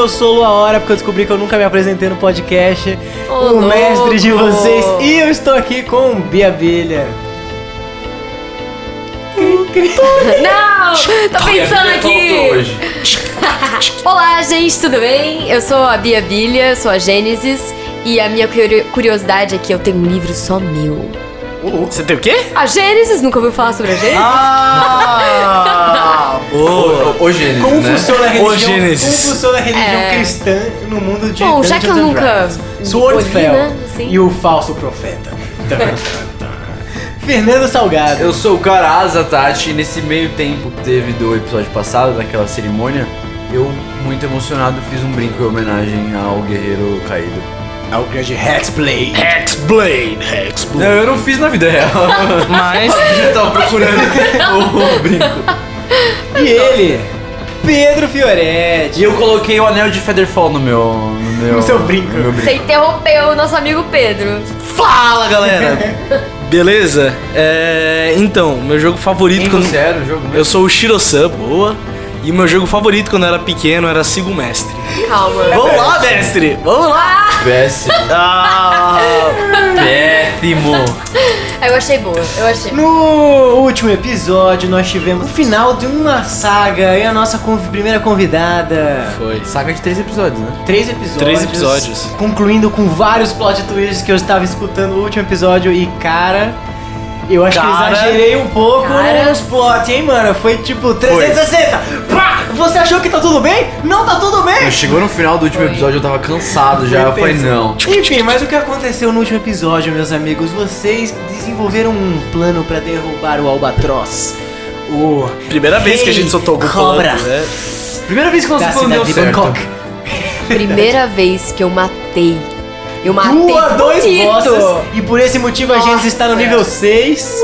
eu sou Lua Hora, porque eu descobri que eu nunca me apresentei no podcast. Ô, o mestre de louco. vocês. E eu estou aqui com Bia Bilha. Não! Tô pensando aqui! hoje. Olá, gente, tudo bem? Eu sou a Bia Bilha, sou a Gênesis. E a minha curi- curiosidade é que eu tenho um livro só meu. Você tem o quê? A Gênesis? Nunca ouviu falar sobre a Gênesis? Ah! Boa! Ô, Gênesis, Como né? funciona a Ô, religião? Gênesis. Como funciona a religião É. cristã no mundo de Bom, já que eu nunca? Swordfell né, assim. e o falso profeta. Fernando Salgado. Eu sou o cara Azatati e nesse meio tempo que teve do episódio passado, daquela cerimônia, eu, muito emocionado, fiz um brinco em homenagem ao guerreiro caído. É o grande Hexblade. Hexblade! Hexblade! Não, eu não fiz na vida real. Mas. eu tava procurando o brinco. E ele, Pedro Fioretti. E eu coloquei o anel de Featherfall no meu. No, meu, No seu brinco. no meu Você interrompeu o nosso amigo Pedro. Fala, galera! Beleza? É, então, meu jogo favorito Quem quando. você era o jogo mesmo? Eu sou o Shiro-san, boa. E o meu jogo favorito quando eu era pequeno era Siga o Mestre. Calma. Vamos lá, mestre! Vamos lá! Péssimo. Ah, Péssimo. Eu achei boa, eu achei. No último episódio, nós tivemos o final de uma saga e a nossa conv- primeira convidada. foi. Saga de três episódios, né? Três episódios. Três episódios. Concluindo com vários plot twists que eu estava escutando no último episódio e, cara. Eu acho que eu Cara. exagerei um pouco Cara. nos plot, hein, mano? Foi tipo 360. Pá! Você achou que tá tudo bem? Não tá tudo bem! Chegou no final do último episódio, eu tava cansado já. Eu falei, não. Enfim, mas o que aconteceu no último episódio, meus amigos? Vocês desenvolveram um plano pra derrubar o Albatroz. O Primeira vez que a gente soltou o Cobra plano, né? Primeira vez que nosso da plano deu cidade de certo. Bangkok. Primeira vez que eu matei. Eu matei Duas, dois bonito. bosses. E por esse motivo a gente está no nível 6.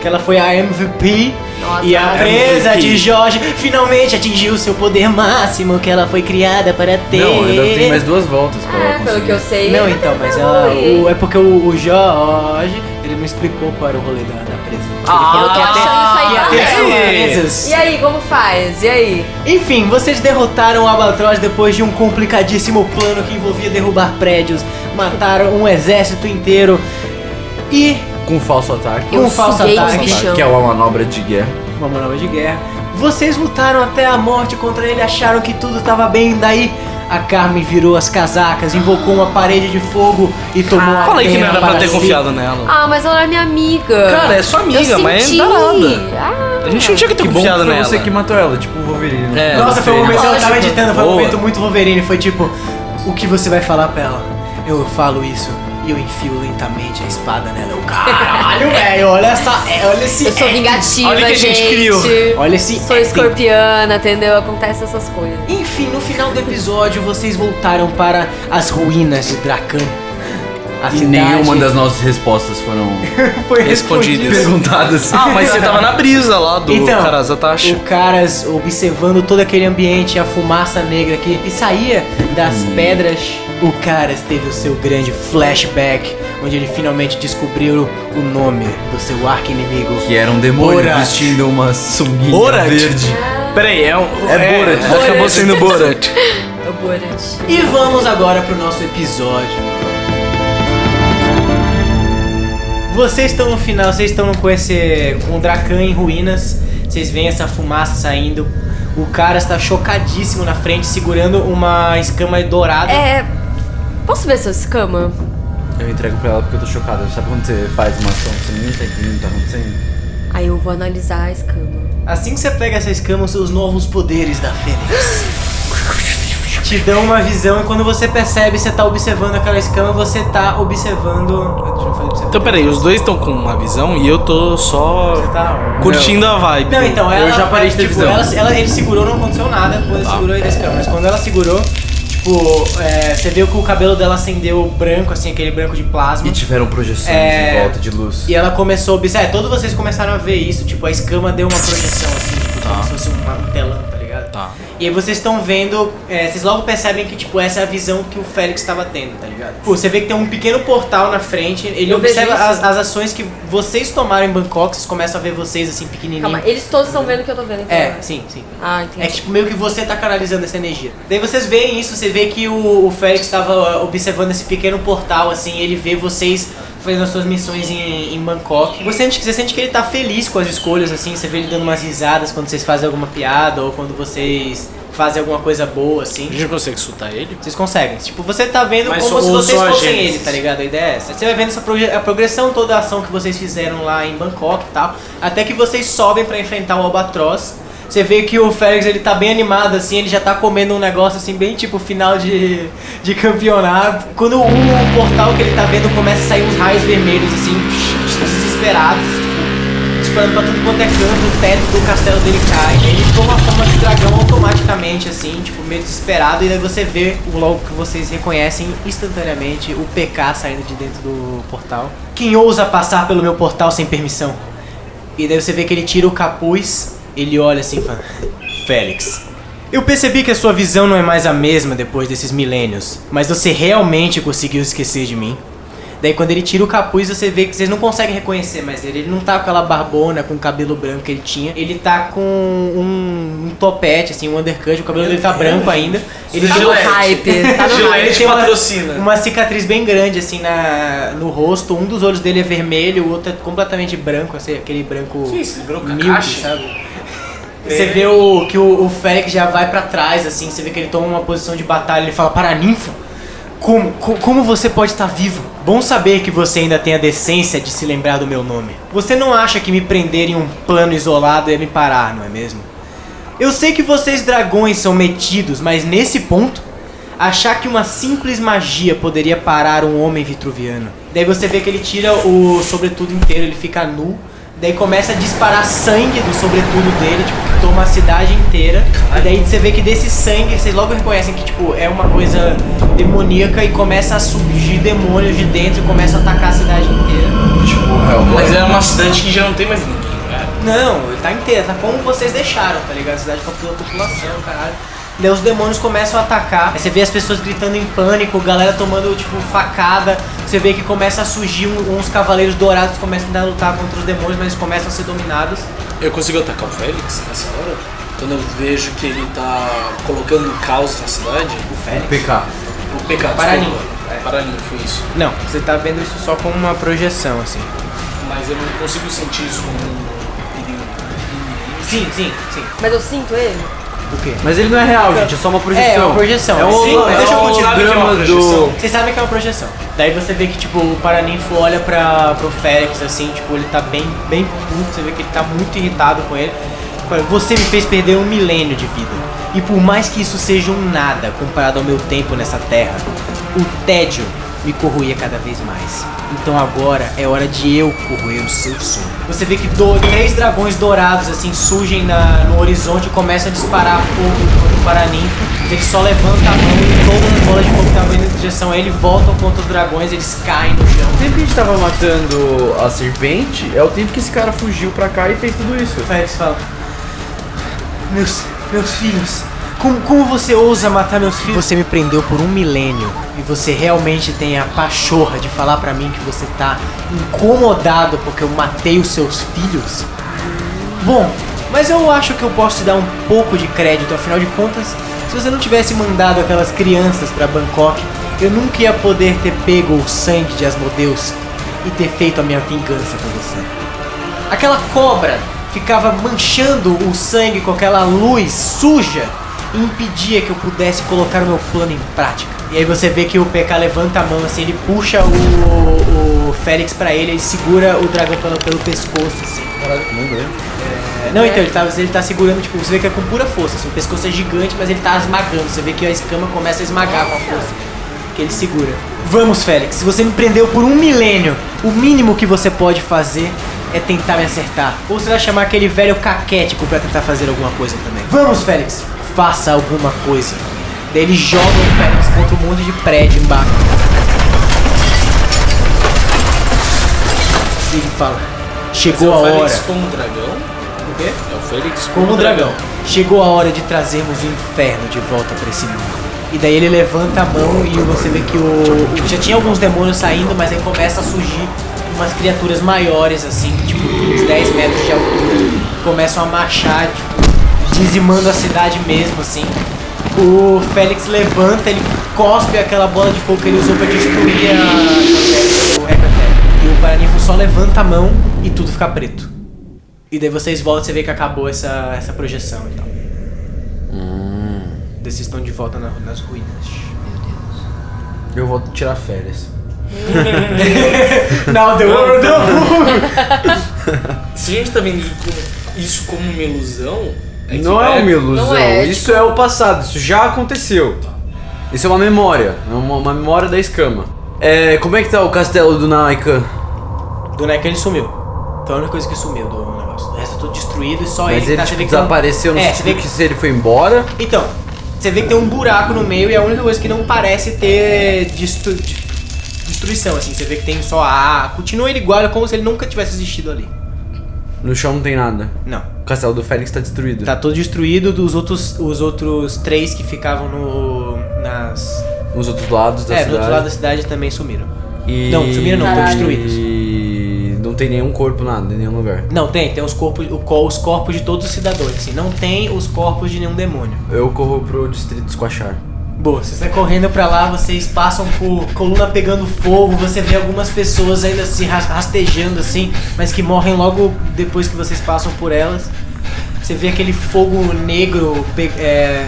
Que ela foi a MVP. Nossa, e a presa de Jorge finalmente atingiu seu poder máximo que ela foi criada para ter. Não, ainda tem mais duas voltas pra ela É, pelo conseguir. que eu sei. Não, então, mas ela. o- é porque o, o Jorge, ele não explicou qual era o rolê da, da presa. Ele Ah, falou que tô E aí, como faz? E aí? Enfim, vocês derrotaram o Albatroz depois de um complicadíssimo plano que envolvia derrubar prédios, mataram um exército inteiro e Com um falso ataque. Com um falso ataque. Que é uma manobra de guerra. uma manobra de guerra. Vocês lutaram até a morte contra ele, acharam que tudo tava bem, daí a Carmen virou as casacas, invocou uma parede de fogo e tomou a Fala aí que não era pra para ter si. confiado nela. Ah, mas ela era minha amiga. Cara, é sua amiga, eu mas senti. não dá nada. Ah, A gente não tinha que ter Que confiado foi nela. você que matou ela, tipo o Wolverine. É. Nossa, foi um momento, eu tava editando, foi um momento muito Wolverine, foi tipo, o que você vai falar pra ela? Eu falo isso e eu enfio lentamente a espada nela. Eu, caralho, velho, olha essa, é, olha esse eu sou acting. vingativa, Olha o que a gente criou. Olha esse Sou acting. escorpiana, entendeu? Acontece essas coisas. Enfim, no final do episódio, vocês voltaram para as ruínas de Dracan. A E cidade nenhuma das nossas respostas foram foi respondidas. respondida. perguntadas. Ah, mas você tava na brisa lá do Então, Karazatashi. o caras observando todo aquele ambiente, a fumaça negra que e saía das Hum. pedras. O caras teve o seu grande flashback, onde ele finalmente descobriu o nome do seu arqui-inimigo. Que era um demônio Borat. vestindo uma sunguinha Borat? verde. Peraí, é um. É Borat. Acabou Borat. sendo Borat. É o Borat. E vamos agora pro nosso episódio. Vocês estão no final, vocês estão com esse. com o Dracan em ruínas. Vocês veem essa fumaça saindo. O cara está chocadíssimo na frente, segurando uma escama dourada. É. Posso ver sua escama? Eu entrego pra ela porque eu tô chocada. Sabe quando você faz uma ação que você nem tá entendendo o que tá acontecendo? Aí eu vou analisar a escama. Assim que você pega essa escama, os seus novos poderes da Fênix te dão uma visão e quando você percebe, você tá observando aquela escama, você tá observando. Fazer observar. Então, peraí, os dois estão com uma visão e eu tô só tá. curtindo a vibe. Não, então, ela, Eu já parei de ter tipo, visão. Ela, ela- ele segurou, não aconteceu nada quando ele Tá. segurou ele desse câmera. Mas quando ela segurou, tipo, é, você viu que o cabelo dela acendeu branco, assim, aquele branco de plasma. E tiveram projeções É. em volta de luz. E ela começou a observar. É, todos vocês começaram a ver isso, tipo, a escama deu uma projeção, assim, tipo, como se fosse uma- um telão, tá? Tá. E aí vocês estão vendo, é, vocês logo percebem que, tipo, essa é a visão que o Félix estava tendo, tá ligado? Pô, você vê que tem um pequeno portal na frente, ele Eu observa as, as ações que vocês tomaram em Bangkok, vocês começam a ver vocês, assim, pequenininhos. Calma, eles todos estão vendo o que eu tô vendo. então. É, sim, sim. Ah, É entendi. que, tipo, meio que você tá canalizando essa energia. Daí vocês veem isso, você vê que o, o Félix estava observando esse pequeno portal, assim, ele vê vocês fazendo as suas missões em, em Bangkok. Você sente, você sente que ele tá feliz com as escolhas, assim, você vê ele dando umas risadas quando vocês fazem alguma piada ou quando vocês fazem alguma coisa boa, assim. A gente consegue escutar ele? Vocês conseguem. Tipo, você tá vendo Mas como se vocês fossem ele, tá ligado? A ideia é essa. Você vai vendo essa proje- a progressão, toda a ação que vocês fizeram lá em Bangkok e tal, até que vocês sobem pra enfrentar o Albatroz. Você vê que o Félix ele tá bem animado, assim, ele já tá comendo um negócio assim, bem tipo final de, de campeonato. Quando o portal que ele tá vendo começa a sair uns raios vermelhos, assim, desesperados, tipo, disparando pra tudo quanto é canto, o teto do castelo dele cai. Ele toma a forma de dragão automaticamente, assim, tipo, meio desesperado, e daí você vê o logo que vocês reconhecem instantaneamente o PK saindo de dentro do portal. Quem ousa passar pelo meu portal sem permissão? E daí você vê que ele tira o capuz, ele olha assim e fala: Félix. Eu percebi que a sua visão não é mais a mesma depois desses milênios, mas você realmente conseguiu esquecer de mim. Daí quando ele tira o capuz, você vê que vocês não conseguem reconhecer mais ele. Ele não tá com aquela barbona, com o cabelo branco que ele tinha. Ele tá com um, um topete, assim, um undercut, o cabelo dele tá branco ainda. Ele Tá no hype. Tá no hype. Tem uma- patrocina. uma cicatriz bem grande, assim, na, no rosto. Um dos olhos dele é vermelho, o outro é completamente branco, assim, aquele branco Que isso, branco milk, Kakashi? sabe? Você vê o, que o, o Félix já vai pra trás, assim, você vê que ele toma uma posição de batalha, ele fala, para ninfa, como, co- como você pode estar vivo? Bom saber que você ainda tem a decência de se lembrar do meu nome. Você não acha que me prender em um plano isolado é me parar, não é mesmo? Eu sei que vocês dragões são metidos, mas nesse ponto, achar que uma simples magia poderia parar um homem vitruviano. Daí você vê que ele tira o sobretudo inteiro, ele fica nu. Daí começa a disparar sangue do sobretudo dele, tipo, que toma a cidade inteira. E daí você vê que desse sangue, vocês logo reconhecem que, tipo, é uma coisa demoníaca e começa a surgir demônios de dentro e começa a atacar a cidade inteira. Tipo, Hellboy. Mas é uma cidade que já não tem mais ninguém, cara. Não, tá inteira, tá como vocês deixaram, tá ligado? A cidade com toda a população, caralho. Daí os demônios começam a atacar. Aí você vê as pessoas gritando em pânico, galera tomando, tipo, facada. Você vê que começa a surgir uns cavaleiros dourados que começam a lutar contra os demônios, mas eles começam a ser dominados. Eu consigo atacar o Félix nessa hora? Quando eu vejo que ele tá colocando caos na cidade? O Félix. PK. O. Paraninfo. desculpa. Paraninfo, foi isso. Não, você tá vendo isso só como uma projeção, assim. Mas eu não consigo sentir isso como um perigo. Sim, sim, sim. Mas eu sinto ele? O quê? Mas ele não é real, gente, é só uma projeção. É, é uma projeção. É o, Sim, mas é deixa eu continuar que é uma projeção. do... Vocês sabem que é uma projeção. Daí você vê que, tipo, o Paraninfo olha pra, pro Félix, assim, tipo, ele tá bem, bem puto, você vê que ele tá muito irritado com ele. Você me fez perder um milênio de vida. E por mais que isso seja um nada comparado ao meu tempo nessa terra, o tédio me corroía cada vez mais. Então agora é hora de eu corroer o seu sonho. Você vê que do- três dragões dourados assim surgem na- no horizonte e começam a disparar fogo contra o Paraninfo. Ele só levanta a mão e todas as bolas de fogo que estavam indo em direção a ele voltam contra os dragões, eles caem no chão. O tempo que a gente tava matando a serpente é o tempo que esse cara fugiu pra cá e fez tudo isso. O Félix fala: Meus, meus filhos, como, como você ousa matar meus filhos? Você me prendeu por um milênio e você realmente tem a pachorra de falar pra mim que você tá incomodado porque eu matei os seus filhos? Bom, mas eu acho que eu posso te dar um pouco de crédito, afinal de contas, se você não tivesse mandado aquelas crianças pra Bangkok, eu nunca ia poder ter pego o sangue de Asmodeus e ter feito a minha vingança com você. Aquela cobra ficava manchando o sangue com aquela luz suja e impedia que eu pudesse colocar o meu plano em prática. E aí você vê que o PK levanta a mão assim, ele puxa o, o Félix pra ele, ele segura o dragão pelo, pelo pescoço assim. É, não, então ele tá, ele tá segurando, tipo, você vê que é com pura força, assim, o pescoço é gigante, mas ele tá esmagando. Você vê que a escama começa a esmagar com a força que ele segura. Vamos, Félix, se você me prendeu por um milênio, o mínimo que você pode fazer é tentar me acertar. Ou você vai chamar aquele velho caquético pra tentar fazer alguma coisa também. Vamos, Félix, faça alguma coisa. Daí ele joga o Félix contra um monte de prédio embaixo. E ele fala: Chegou a é o hora. Félix como dragão? quê? É o Fênix Como um dragão. Chegou a hora de trazermos o inferno de volta pra esse mundo. E daí ele levanta a mão e você vê que o, o- já tinha alguns demônios saindo, mas aí começa a surgir umas criaturas maiores assim, tipo uns 10 metros de altura. Começam a marchar, tipo, dizimando a cidade mesmo assim. O Félix levanta, ele cospe aquela bola de fogo que ele usou pra destruir a, o. E o Paraninfo só levanta a mão e tudo fica preto. E daí vocês voltam e você vê que acabou essa, essa projeção e tal. Daí vocês estão de volta na- nas ruínas. Eu vou tirar férias. Now the world Se a gente tá vendo isso como uma ilusão, é não é uma ilusão, não é, isso é o passado, isso já aconteceu. Isso é uma memória, é uma, uma memória da escama. É, como é que tá o castelo do Naika? Do Neca ele sumiu. Foi a única coisa que sumiu do negócio. O resto é tudo destruído e só Mas ele ele tá tipo, desapareceu no É, você vê sentido que se ele foi embora. Então, você vê que tem um buraco no meio e é a única coisa que não parece ter destru- de- destruição, assim. Você vê que tem só a. Continua ele igual, é como se ele nunca tivesse existido ali. No chão não tem nada. Não. O castelo do Félix tá destruído. Tá todo destruído dos outros, os outros três que ficavam no. nas. Nos outros lados da é, cidade. do outro lado da cidade também sumiram. E... Não, sumiram não, estão destruídos. E não tem nenhum corpo, nada, em nenhum lugar. Não, tem, tem os corpos, os corpos de todos os cidadãos, assim. Não tem os corpos de nenhum demônio. Eu corro pro distrito Squachar. Boa, você sai correndo pra lá, vocês passam por coluna pegando fogo, você vê algumas pessoas ainda se ras- rastejando assim, mas que morrem logo depois que vocês passam por elas. Você vê aquele fogo negro é,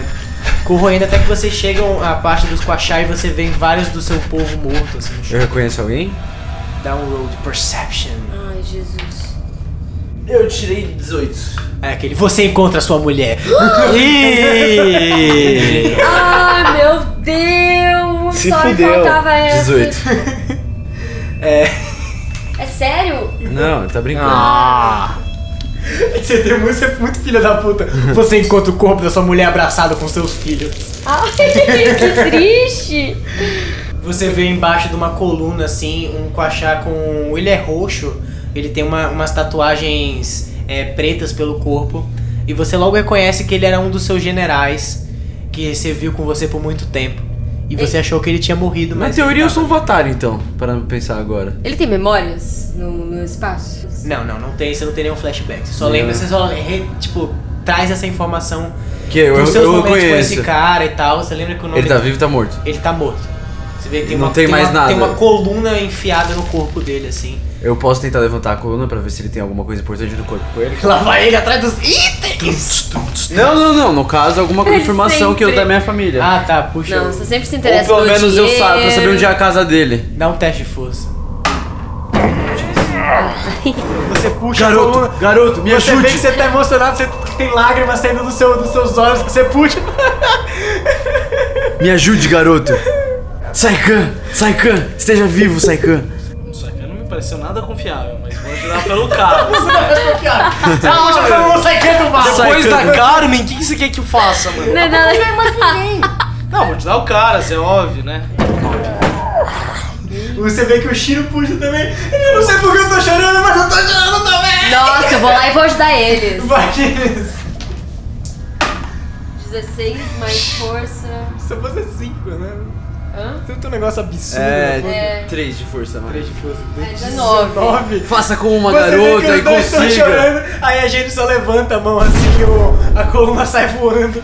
corroendo até que vocês chegam à parte dos Quachá e você vê vários do seu povo morto assim. Eu reconheço alguém? De perception. Ai, Jesus. Eu tirei 18. É aquele, você encontra a sua mulher. Ai, meu Deus! Se Só me fudeu. faltava essa. 18. É. É sério? Não, ele tá brincando. Ah. Você tem muito, você é muito filha da puta. Você encontra o corpo da sua mulher abraçado com seus filhos. Ai, que triste! Você vê embaixo de uma coluna assim, um quachá com. Ele é roxo, ele tem uma- umas tatuagens é, pretas pelo corpo. E você logo reconhece que ele era um dos seus generais que serviu com você por muito tempo. E você achou que ele tinha morrido, Na mas. teoria ele eu sou um Vatar, então, para pensar agora. Ele tem memórias no, no espaço? Não, não, não tem, você não tem nenhum flashback. Você só Não. lembra, você só re- tipo, traz essa informação Que eu, eu, dos seus eu momentos com conheço. esse cara e tal. Você lembra que o nome Ele tá vivo e tá morto. Ele tá morto. Você vê que tem Não uma, tem mais uma, nada. Tem uma coluna enfiada no corpo dele, assim. Eu posso tentar levantar a coluna pra ver se ele tem alguma coisa importante no corpo com ele. Lá vai ele atrás dos itens! Não, não, não. No caso, alguma Ele informação que eu sempre- da minha família. Ah, tá, puxa. Não, você sempre se interessa Ou pelo pelo menos eu dinheiro. sabe, pra saber onde é a casa dele. Dá um teste de força. Você puxa a Garoto, coluna. garoto, me você ajude. vê que você tá emocionado, você tem lágrimas saindo do seu, dos seus olhos, você puxa. Me ajude, garoto. Saikan, Saikan, esteja vivo, Saikan. Isso aqui não me pareceu nada confiável, mas vou ajudar pelo carro. Você puxa a coluna, sai canto mal. Depois da Carmen, o que, que você quer que eu faça, mano? Não é nada. Não, vou te dar o cara, isso é óbvio, né? Você vê que o Shiro puxa também. Eu não sei porque eu tô chorando, mas eu tô chorando também. Nossa, eu vou lá e vou ajudar eles. Imagina isso. 16 mais força. Se eu fosse 5, né? Hã? Tem um negócio absurdo. É, né? É. 3 de força, mano. 3 de força. É, 19. 19. Faça como uma Você garota e consiga. chorando, aí a gente só levanta a mão assim e o- a coluna sai voando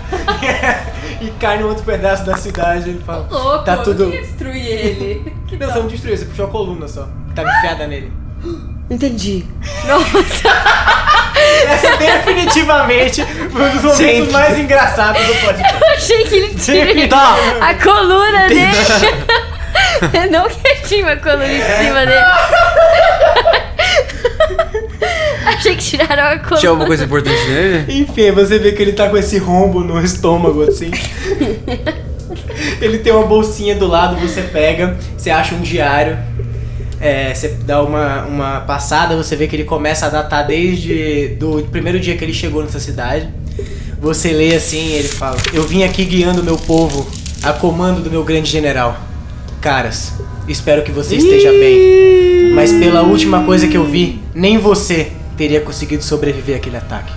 e cai no outro pedaço da cidade. Ele fala: Louco, Tá tudo. eu destruir ele. Que Não, você não destruiu, você puxou a coluna só. que Tava enfiada nele. Entendi. Nossa. Essa é definitivamente um dos momentos Gente. mais engraçados do podcast. Eu achei que ele tinha Tá. a coluna dele. Não que ele tinha uma coluna em cima dele. achei que tiraram a coluna. Tinha alguma coisa importante nele? Enfim, você vê que ele tá com esse rombo no estômago, assim. ele tem uma bolsinha do lado, você pega, você acha um diário. É, você dá uma, uma passada, você vê que ele começa a datar desde do primeiro dia que ele chegou nessa cidade. Você lê assim, ele fala: Eu vim aqui guiando meu povo a comando do meu grande general. Caras, espero que você esteja bem. Mas pela última coisa que eu vi, nem você teria conseguido sobreviver àquele ataque.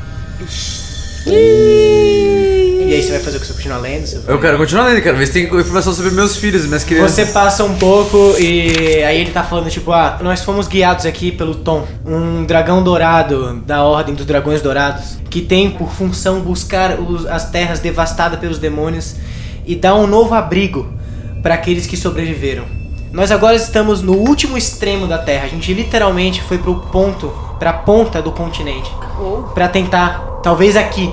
Aí você vai fazer o que você continua lendo? Você vai- Eu quero continuar lendo, quero ver se tem informação sobre meus filhos minhas crianças. Você passa um pouco e aí ele tá falando tipo, ah, nós fomos guiados aqui pelo Tom, um dragão dourado da Ordem dos Dragões Dourados, que tem por função buscar os- as terras devastadas pelos demônios e dar um novo abrigo para aqueles que sobreviveram. Nós agora estamos no último extremo da Terra. A gente literalmente foi pro ponto, pra ponta do continente, Pra tentar, talvez aqui,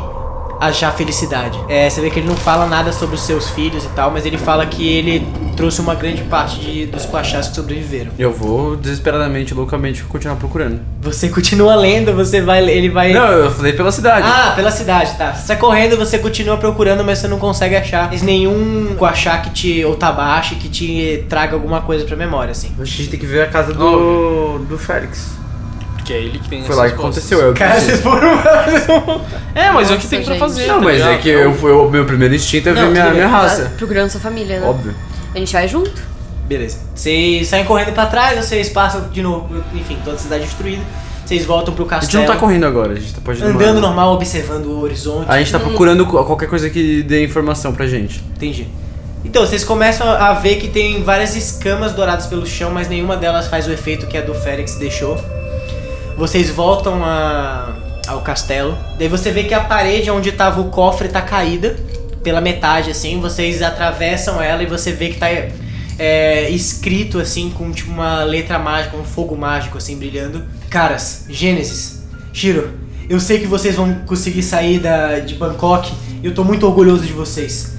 achar felicidade. É, você vê que ele não fala nada sobre os seus filhos e tal, mas ele fala que ele trouxe uma grande parte de, dos Quachás que sobreviveram. Eu vou desesperadamente, loucamente continuar procurando. Você continua lendo, você vai, ele vai. Não, eu falei pela cidade. Ah, pela cidade, tá. Você sai correndo, você continua procurando, mas você não consegue achar nenhum Quachá que te. ou Tabashi que te traga alguma coisa pra memória, assim. A gente tem que ver a casa do, do Félix. Porque é ele que tem Foi lá que costas. aconteceu. Eu Cara, vocês foram. É, mas é o que Nossa, tem pra gente. fazer. Não, tá mas é ligado? que eu, foi o meu primeiro instinto é ver Não, minha, tudo bem. minha raça. Procurando sua família, né? Óbvio. A gente vai junto. Beleza. Vocês saem correndo pra trás, vocês passam de novo, enfim, toda a cidade destruída. Vocês voltam pro A castelo. gente não tá correndo agora, a gente tá pode Andando normal, observando o horizonte. A gente tá procurando co- qualquer coisa que dê informação pra gente. Entendi. Então, vocês começam a ver que tem várias escamas douradas pelo chão, mas nenhuma delas faz o efeito que a do Félix deixou. Vocês voltam a- ao castelo. Daí você vê que a parede onde tava o cofre tá caída pela metade, assim. Vocês atravessam ela e você vê que tá é, escrito, assim, com tipo uma letra mágica, um fogo mágico, assim, brilhando. Caras, Gênesis, Shiro, eu sei que vocês vão conseguir sair da, de Bangkok. Eu tô muito orgulhoso de vocês.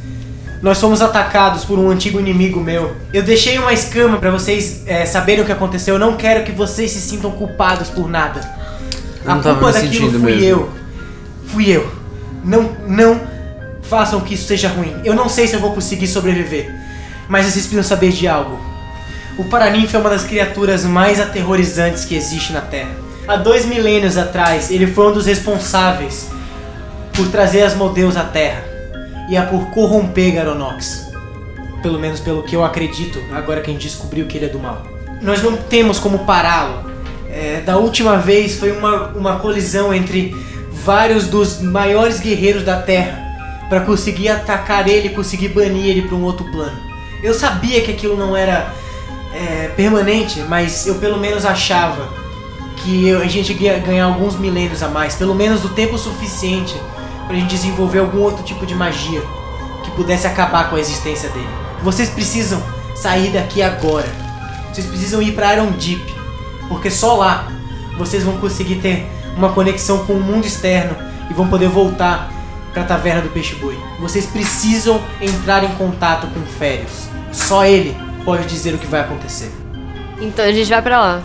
Nós fomos atacados por um antigo inimigo meu. Eu deixei uma escama pra vocês é, saberem o que aconteceu. Eu não quero que vocês se sintam culpados por nada. Eu A culpa daquilo fui mesmo. eu. Fui eu. Não, não façam que isso seja ruim. Eu não sei se eu vou conseguir sobreviver. Mas vocês precisam saber de algo. O Paraninfo é uma das criaturas mais aterrorizantes que existe na Terra. Há dois milênios atrás, ele foi um dos responsáveis por trazer as Modeus à Terra e a por corromper Garonox. Pelo menos pelo que eu acredito, agora que a gente descobriu que ele é do mal. Nós não temos como pará-lo. É, da última vez foi uma, uma colisão entre vários dos maiores guerreiros da Terra para conseguir atacar ele conseguir banir ele para um outro plano. Eu sabia que aquilo não era é, permanente, mas eu pelo menos achava que a gente ia ganhar alguns milênios a mais, pelo menos o tempo suficiente pra gente desenvolver algum outro tipo de magia que pudesse acabar com a existência dele. Vocês precisam sair daqui agora. Vocês precisam ir pra Iron Deep, porque só lá vocês vão conseguir ter uma conexão com o mundo externo e vão poder voltar pra taverna do Peixe Boi. Vocês precisam entrar em contato com Férios. Só ele pode dizer o que vai acontecer. Então a gente vai pra lá.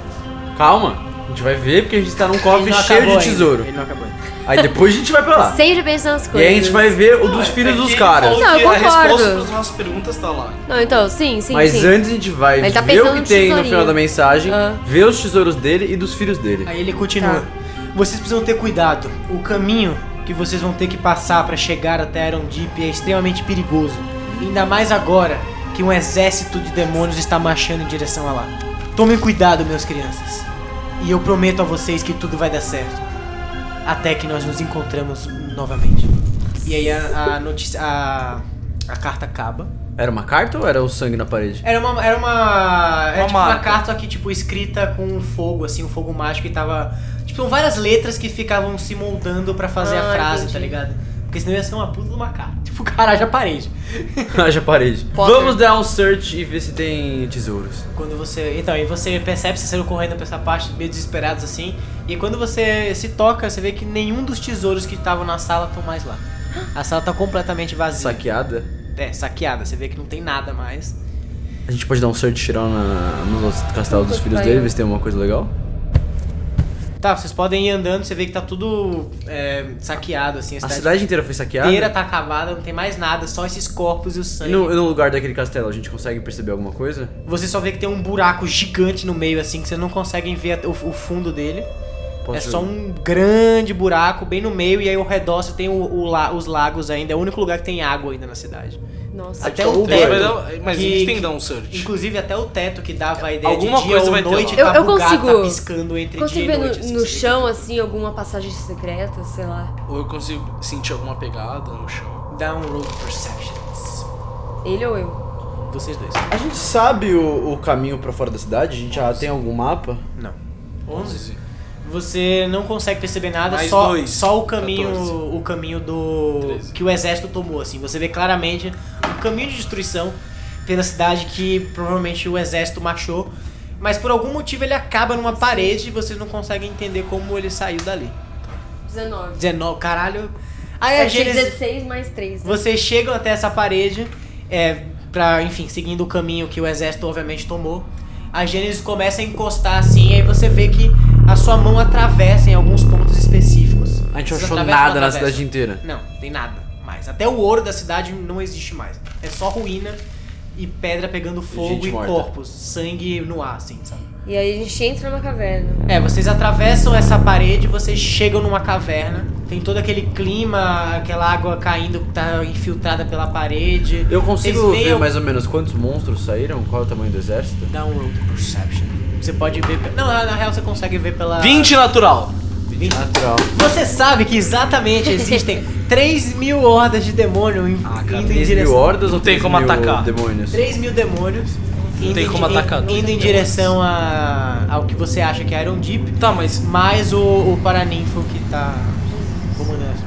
Calma, a gente vai ver porque a gente tá num cofre cheio de acabou ainda. tesouro. Ele não acabou ainda. Aí depois a gente vai pra lá. Sempre pensando nas E coisas. aí a gente vai ver o dos filhos É dos que caras. Não, eu A resposta concordo. das nossas perguntas tá lá. Não, então, sim, sim, Mas sim. antes a gente vai Ele tá ver o pensando que no tem no tesourinho. final da mensagem, Ah. ver os tesouros dele e dos filhos dele. Aí ele continua. Tá. Vocês precisam ter cuidado. O caminho que vocês vão ter que passar pra chegar até Iron Deep é extremamente perigoso. Ainda mais agora que um exército de demônios está marchando em direção a lá. Tomem cuidado, meus crianças. E eu prometo a vocês que tudo vai dar certo. Até que nós nos encontramos novamente. E aí a, a notícia. A, a carta acaba. Era uma carta ou era o sangue na parede? Era uma. Era uma. Era Uma tipo uma carta aqui, tipo, escrita com um fogo, assim, um fogo mágico e tava. Tipo, são várias letras que ficavam se moldando pra fazer a Ah, frase, entendi. tá ligado? Porque senão ia ser uma puta de uma carta. Tipo, caralho, a parede. Haja parede. Potter. Vamos dar um search e ver se tem tesouros. Quando você. Então, aí você percebe, você saiu correndo pra essa parte, meio desesperados assim. E quando você se toca, você vê que nenhum dos tesouros que estavam na sala estão mais lá. A sala tá completamente vazia. Saqueada. É, saqueada. Você vê que não tem nada mais. A gente pode dar um search geral na, no castelo dos filhos dele, ver se tem alguma coisa legal. Tá, vocês podem ir andando, você vê que tá tudo é, saqueado, assim. A cidade inteira foi saqueada? inteira tá acabada, não tem mais nada, só esses corpos e o E sangue. no, no lugar daquele castelo, a gente consegue perceber alguma coisa? Você só vê que tem um buraco gigante no meio, assim, que vocês não conseguem ver o, o fundo dele. É só ver? um grande buraco bem no meio e aí ao redor você tem o, o la- os lagos ainda. É o único lugar que tem água ainda na cidade. Nossa. Até o vai teto. dar- Mas a que- gente tem que dar um search. Inclusive até o teto que dava a ideia Alguma de dia coisa ou vai ter noite lá. tá Eu- eu bugado, consigo- tá piscando entre Consigo dia ver e no, noite. assim, no você vê chão, assim, alguma passagem secreta, sei lá. Ou eu consigo sentir alguma pegada no chão. que- de perceptions. Ele ou eu? Vocês dois. A gente sabe o, o caminho pra fora da cidade? A gente já tem algum mapa? Não. 11. Você não consegue perceber nada, Mais só, dois. só o caminho, 14. o caminho do Treze. que o exército tomou assim. Você vê claramente um caminho de destruição pela cidade que provavelmente o exército marchou, mas por algum motivo ele acaba numa parede e vocês não conseguem entender como ele saiu dali. 19. 19, caralho. Aí a Gênesis, 16 mais 3. Né? vocês chegam até essa parede, é, pra, enfim, seguindo o caminho que o exército obviamente tomou. A Gênesis começa a encostar assim, e aí você vê que a sua mão atravessa em alguns pontos específicos. A gente não achou nada na cidade inteira. Não, tem nada mais. Até o ouro da cidade não existe mais. É só ruína e pedra pegando fogo e morta. corpos, sangue no ar, assim, sabe? E aí a gente entra numa caverna. É, vocês atravessam essa parede, vocês chegam numa caverna, tem todo aquele clima, aquela água caindo que tá infiltrada pela parede. Eu consigo Vocês ver veem mais ou menos quantos monstros saíram? Qual é o tamanho do exército? Dá um de perception. Você pode ver. Não, na real você consegue ver pela. 20 natural. 20. Natural. Você sabe que exatamente existem 3 mil hordas de demônio em- Ah, cara, indo em 3 mil direção. hordas ou Não tem 3 como mil atacar. demônios? 3 mil demônios. Não indo tem em como atacar, Indo em direção a, ao que você acha que é Iron Deep, Tá, mas, mais o, o Paraninfo que tá comandando essa.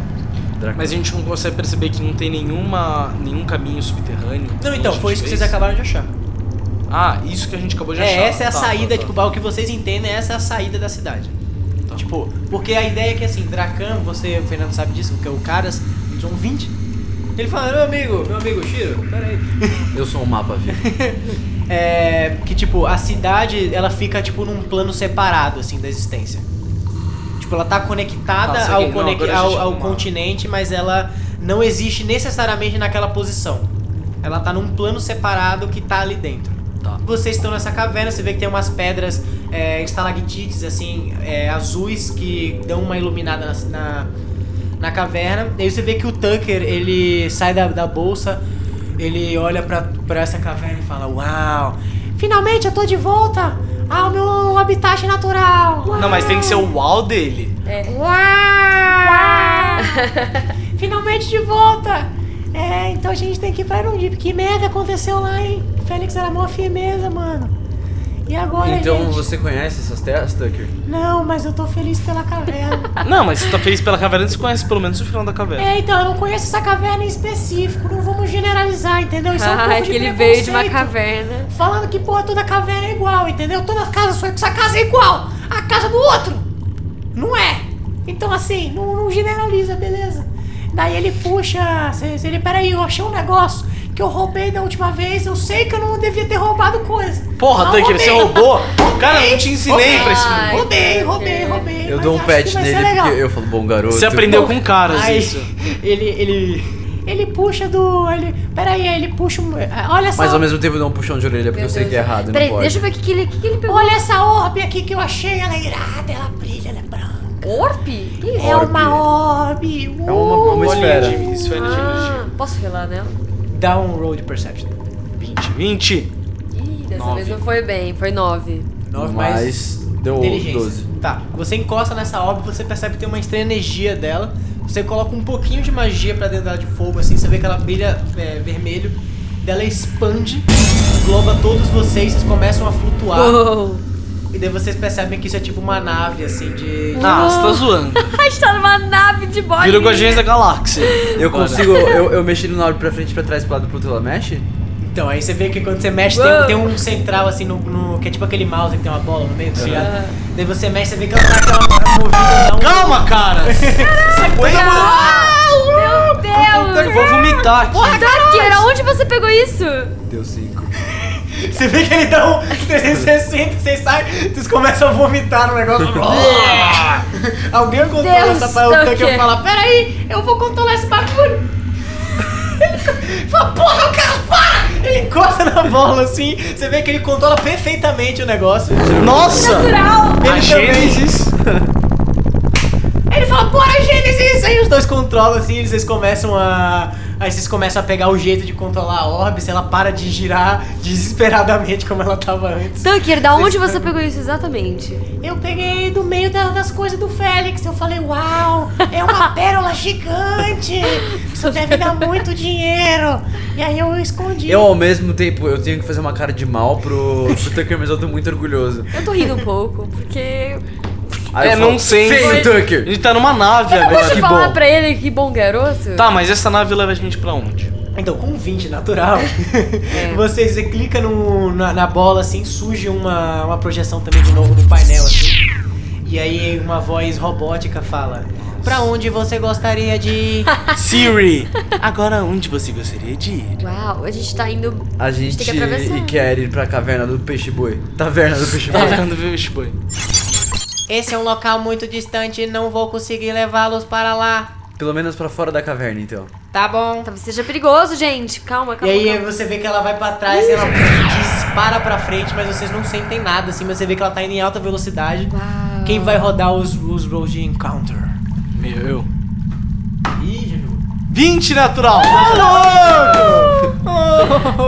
Draco. mas a gente não consegue perceber que não tem nenhuma, nenhum caminho subterrâneo. Não, então, foi isso que vocês acabaram de achar. Ah, isso que a gente acabou de achar. É, essa é a Tá, saída, tá, tá. tipo, o que vocês entendem, essa é a saída da cidade. Tipo, porque a ideia é que assim, Dracan, você, o Fernando sabe disso, porque o Caras, eles são 20. Ele fala, meu amigo, meu amigo Shiro, peraí. Eu sou um mapa vivo. É, que tipo, a cidade, ela fica tipo num plano separado, assim, da existência. Tipo, ela tá conectada saquei. ao, Não, ao, ao continente, mas ela não existe necessariamente naquela posição. Ela tá num plano separado que tá ali dentro. Tá. Vocês estão nessa caverna, você vê que tem umas pedras é, estalactites, assim, é, azuis, que dão uma iluminada na, na, na caverna. E aí você vê que o Tucker, ele sai da, da bolsa, ele olha pra, pra essa caverna e fala, uau, finalmente eu tô de volta ao meu habitat natural. Não, mas tem que ser o uau dele. Uau! Finalmente de volta! É, então a gente tem que ir pra Irundip. Que merda aconteceu lá, hein? Félix era mó firmeza, mano. E agora, Então gente? você conhece essas terras, Tucker? Não, mas eu tô feliz pela caverna. Não, mas você tá feliz pela caverna, você conhece pelo menos o final da caverna. é, então, eu não conheço essa caverna em específico. Não vamos generalizar, entendeu? Isso é um Ah, pouco que de ele veio de uma caverna. Falando que, porra, toda caverna é igual, entendeu? Toda casa, sua, essa casa é igual. A casa do outro. Não é. Então, assim, não, não generaliza, beleza? Daí ele puxa, ele, peraí, eu achei um negócio que eu roubei da última vez, eu sei que eu não devia ter roubado coisa. Porra, Não, Tucker, você roubei. roubou? Cara, eu não te ensinei pra isso. Ai, Roubei, roubei, roubei. Eu dou um pet nele porque eu falo, bom garoto. Você aprendeu com caras Aí, isso. ele, ele, ele puxa do, ele, peraí, aí ele puxa, um- olha só. Mas ao mesmo tempo eu dou um puxão de orelha porque Meu eu sei Deus. que é errado, Peraí, não pode. deixa eu ver o que, que, ele, que, que ele pegou. Olha essa orbe aqui que eu achei, ela é irada, ela brilha, ela é Orp? Que isso? É Orbe. uma orbe. É uma, uma esfera. de esfera de Ah, energia. posso relar nela? Dá um roll de perception. 20, 20. Ih, dessa Nove. vez não foi bem, foi 9. Nove mais Mas deu inteligência. 12. Tá, você encosta nessa orbe, você percebe que tem uma estranha energia dela. Você coloca um pouquinho de magia pra dentro dela de fogo, assim, você vê que ela brilha é, vermelho. Dela expande, engloba todos vocês, vocês começam a flutuar. Uou. E daí vocês percebem que isso é tipo uma nave, assim, de. de- Ah, você tá zoando. A gente tá numa nave de bolinha. Vira o Guardiões da Galáxia. Eu consigo, eu, eu mexi no orbe pra frente, pra trás, pro lado, pro outro, ela mexe? Então, aí você vê que quando você mexe, tem, tem um central assim no, no- que é tipo aquele mouse que tem uma bola no meio, tá ligado? Daí você mexe, você vê que ela tá aquela movida, um. Calma, cara! Você aguenta, Meu Deus! Eu vou vomitar aqui. Tucker, aonde você pegou isso? Deu 5. Você vê que ele dá um 360, vocês saem, vocês começam a vomitar no negócio. Alguém controla Deus, essa parada, o Tucker Tucker. fala, peraí, eu vou controlar esse bagulho. Ele fala, porra, o cara, para! Ele encosta na bola assim, você vê que ele controla perfeitamente o negócio. Nossa! Ele A Gênesis. bora Gênesis! Aí os dois controlam assim, vocês começam a. Aí vocês começam a pegar o jeito de controlar a orbe, se ela para de girar desesperadamente como ela tava antes. Tucker, da onde você pegou isso exatamente? Eu peguei do meio da- das coisas do Félix, eu falei, uau, é uma pérola gigante! Isso deve dar muito dinheiro! E aí eu escondi. Eu, ao mesmo tempo, eu tenho que fazer uma cara de mal pro, pro Tucker, mas eu tô muito orgulhoso. Eu tô rindo um pouco, porque. Aí É, eu falo, não sei. Feio, A Tucker! gente tá numa nave Eu agora. vou te falar pra ele que bom garoto. Tá, mas essa nave leva a gente pra onde? Então, com 20 natural, você, você clica no, na, na bola assim, surge uma, uma projeção também de novo no painel assim. E aí uma voz robótica fala: Pra onde você gostaria de ir? Siri, agora onde você gostaria de ir? Uau, a gente tá indo. A gente tem que atravessar. quer ir pra caverna do peixe boi. Taverna do peixe Tá boi. vendo, viu, Shiboi? Esse é um local muito distante, não vou conseguir levá-los para lá. Pelo menos pra fora da caverna, então. Tá bom. Talvez seja perigoso, gente. Calma, E calma. aí calma. você vê que ela vai pra trás e ela dispara pra frente, mas vocês não sentem nada, assim, mas você vê que ela tá indo em alta velocidade. Uau. Quem vai rodar os, os rolls de encounter? Meu, eu. Ih, Janu. 20 natural!